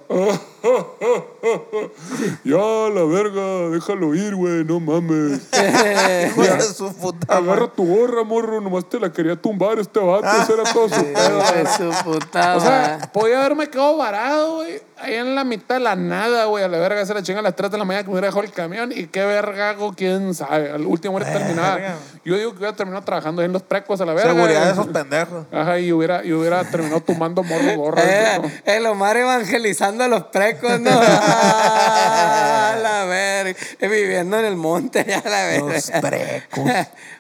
S1: ya, la verga, déjalo ir, güey, no mames.
S2: Su puta
S1: Agarra tu gorra, morro, nomás te la quería tumbar este vato, ese era todo su pedo.
S3: Su puta
S1: O sea, podía haberme quedado varado, güey. Ahí en la mitad de la nada, güey. A la verga se la chinga a las 3 de la mañana que me hubiera dejado el camión. Y qué verga hago, quién sabe. Al último hora terminada.
S2: Verga.
S1: Yo digo que hubiera terminado trabajando ahí en los precos a la verga.
S2: Seguridad de esos pendejos.
S1: Ajá, y hubiera, y hubiera terminado tomando morro gorra.
S3: Eh,
S1: ¿no?
S3: el Omar evangelizando a los precos, ¿no? Ah, la verga. Eh, Viviendo en el monte, ya la verga.
S2: Los precos.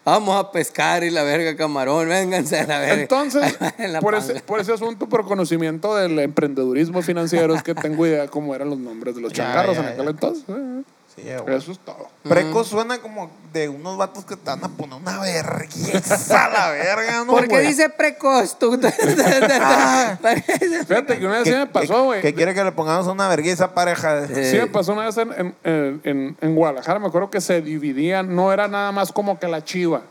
S3: Vamos a pescar y la verga camarón, vénganse a la verga.
S1: Entonces,
S3: En la
S1: por ese, por ese asunto, por conocimiento del emprendedurismo financiero, es que tengo idea cómo eran los nombres de los
S2: Ya,
S1: changarros
S2: ya,
S1: en aquel
S2: ya.
S1: entonces. eh.
S2: Sí, güey.
S1: Eso es todo.
S2: Preco suena como de unos vatos que te van a poner una vergüenza a la verga, ¿no?
S3: ¿Por qué
S2: güey?
S3: dice precoz tú?
S1: Fíjate que una vez sí
S2: ¿Qué-
S1: me pasó, güey.
S2: Que quiere que le pongamos una vergüenza pareja.
S1: Sí, me pasó una vez en, en, en- en- en Guadalajara. Me acuerdo que se dividían, no era nada más como que la chiva.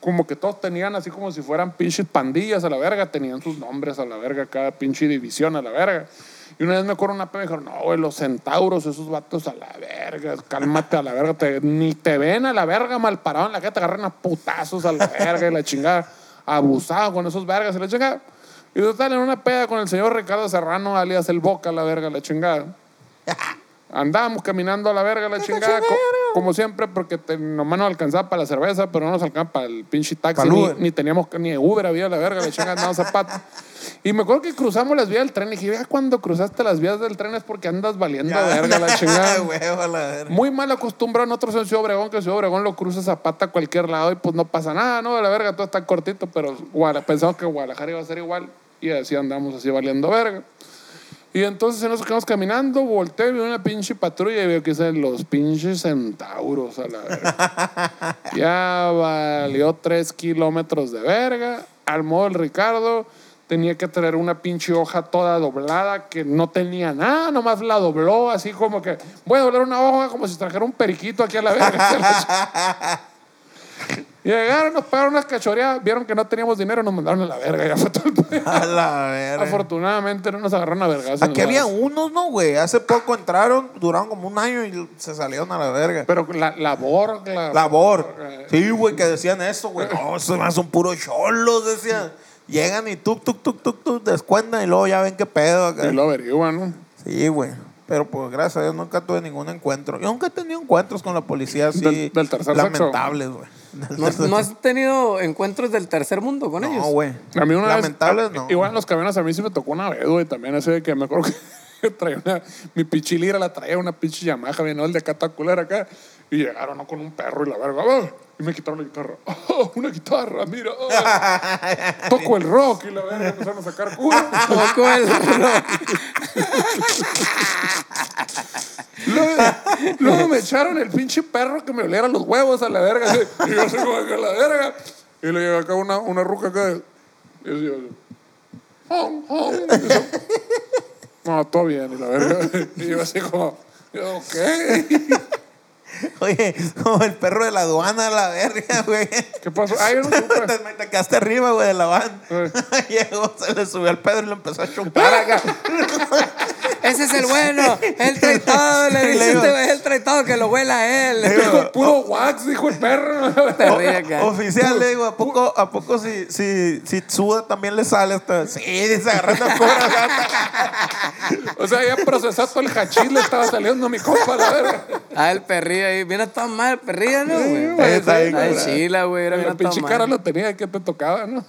S1: Como que todos tenían así como si fueran pinches pandillas a la verga, tenían sus nombres a la verga, cada pinche división a la verga. Y una vez me acuerdo una pena y me dijeron, no, güey, los centauros, esos vatos a la verga, cálmate a la verga, te- ni te ven a la verga mal parado en la que te agarran a putazos a la verga y la chingada, abusado con esos vergas y la chingada. Y total, en una peda con el señor Ricardo Serrano, alias el Boca, la verga, la chingada. Andábamos caminando a la verga, la chingada, co- como siempre, porque te, nomás nos alcanzaba para la cerveza, pero no nos alcanzaba para el pinche taxi, ni, teníamos ni Uber había la verga, la chingada, andábamos zapatos. Y me acuerdo que cruzamos las vías del tren y dije, ya cuando cruzaste las vías del tren es porque andas valiendo verga, la chingada.
S2: Huevo, la verga.
S1: Muy mal acostumbrado nosotros en Ciudad Obregón, que Ciudad Obregón lo cruzas a pata a cualquier lado y pues no pasa nada, ¿no? De la verga, todo está cortito, pero pensamos que Guadalajara iba a ser igual y así andamos así valiendo verga. Y entonces nos quedamos caminando, volteé y vi una pinche patrulla y veo que son los pinches centauros a la verga. ya valió tres kilómetros de verga. Al modo del Ricardo, tenía que traer una pinche hoja toda doblada que no tenía nada, nomás la dobló así como que voy a doblar una hoja como si trajera un periquito aquí a la verga. Llegaron, nos pagaron unas cachoreadas, vieron que no teníamos dinero, nos mandaron a la verga. Ya fue todo el pedo.
S2: A la verga.
S1: Afortunadamente no nos agarraron a vergas.
S2: Aquí había unos, ¿no, güey? Hace poco entraron, duraron como un año y se salieron a la verga.
S1: Pero la labor, la,
S2: Labor. Sí, güey, que decían eso, güey. No, esos más son puros cholos, decían. Llegan y tuk, tuk, tuk, tuk, tuk, descuentan y luego ya ven qué pedo acá.
S1: Y lo averiguan, ¿no?
S2: Sí, güey. Pero pues gracias a Dios nunca tuve ningún encuentro. Yo nunca he tenido encuentros con la policía así.
S1: Del- del tercer.
S2: Lamentables, güey.
S3: ¿No, no has tenido encuentros del tercer mundo con ellos?
S2: No, güey.
S1: A mí una
S2: Lamentables,
S1: vez,
S2: no.
S1: Igual en los camiones a mí sí me tocó una vez, güey. También ese de que me acuerdo que traía una... Mi pichilira la traía una pinche Yamaha, bien, ¿no? El de acá está acá. Y llegaron, ¿no? Con un perro y la verga. ¡ah! Y me quitaron la guitarra. ¡Oh, una guitarra! Mira. ¡ah! Toco el rock y la verga. Empezaron a sacar culo.
S3: Poco el
S1: Luego, luego me echaron el pinche perro que me oliera los huevos a la verga. Y yo así como a la verga. Y le llega acá una, una ruca acá. Y yo así, hom, hom. Y yo, no, todo bien. Y la verga. Y yo así como, ok.
S2: Oye, como el perro de la aduana, la verga, güey.
S1: ¿Qué pasó? Ay, yo no supe.
S2: te, te quedaste arriba, güey, de la van.
S1: Eh.
S2: Llegó, se le subió al Pedro y lo empezó a chupar.
S1: acá.
S3: Ese es el bueno. Él trae todo. Le dice
S2: digo-
S3: él trae todo, que lo huela él.
S1: Dijo, puro wax, dijo el perro.
S3: Te ríe acá.
S2: Oficial, le digo, ¿a poco, a poco si, si, si suda también le sale esto? Sí, dice, agarrando cura.
S1: O sea, ya procesado todo el hachís le estaba saliendo a mi compa, la verga.
S3: Ah, el perrillo ahí. Viene todo mal, el perrillo, ¿no, güey?
S2: está
S3: Ay,
S2: güey.
S3: chila, güey. Era
S1: La
S3: bien
S1: pinche cara lo tenía que te tocaba, ¿no?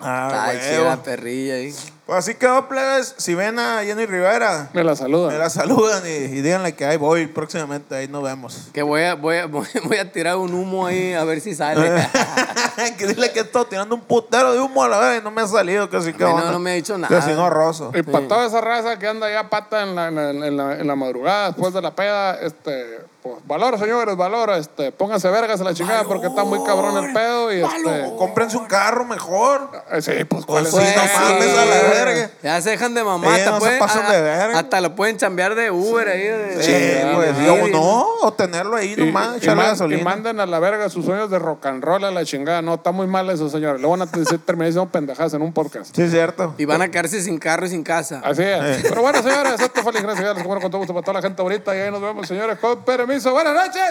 S2: Ah,
S3: Ay, chila, perrilla ahí.
S2: Pues así quedó, plebes. Si ven a Jenny Rivera,
S1: Me la saluda.
S2: me la saludan y, y díganle que ahí voy próximamente. Ahí nos vemos.
S3: Que voy a, voy, a, voy, voy a tirar un humo ahí a ver si sale.
S2: que dile que estoy tirando un putero de humo a la vez y no me ha salido. Que sí, que
S3: no, no me ha dicho nada.
S2: Que si no, roso.
S1: Y para toda esa raza que anda ya pata en la, en la, en la- en la madrugada después de la peda, este, pues valora, señores, valora, este, pónganse vergas a la chingada porque está muy cabrón el pedo y este.
S2: Cómprense un carro mejor.
S1: eh, Sí, pues cuál es
S2: Pues sí, no mames a la verga.
S3: Ya se dejan de mamá.
S2: Sí,
S3: hasta,
S2: no se
S3: pueden- a-
S2: de verga.
S3: hasta lo pueden chambear de Uber ahí. De,
S2: Sí,
S3: de-
S2: pues,
S3: de-
S2: o no, o tenerlo ahí
S1: Y,
S2: nomás,
S1: y
S2: echarle
S1: y
S2: gasolina.
S1: manden a la verga sus sueños de rock and roll a la chingada. No, está muy mal eso, señores. Le van a decir- terminar diciendo pendejadas en un podcast.
S2: Sí, cierto.
S3: Y van a quedarse sin carro y sin casa.
S1: Así
S2: Eh.
S1: es. Pero bueno, señores, esto fue la Iglesia Señores. Bueno, con todo gusto para toda la gente ahorita. Y ahí nos vemos, señores, con permiso. Buenas noches.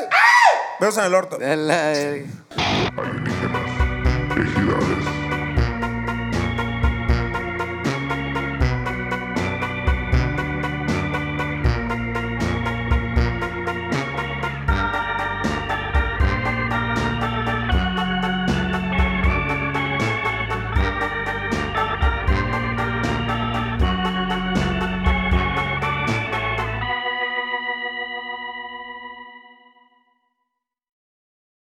S2: Besos en el orto.
S3: De la-
S6: alienígenas, ejidales,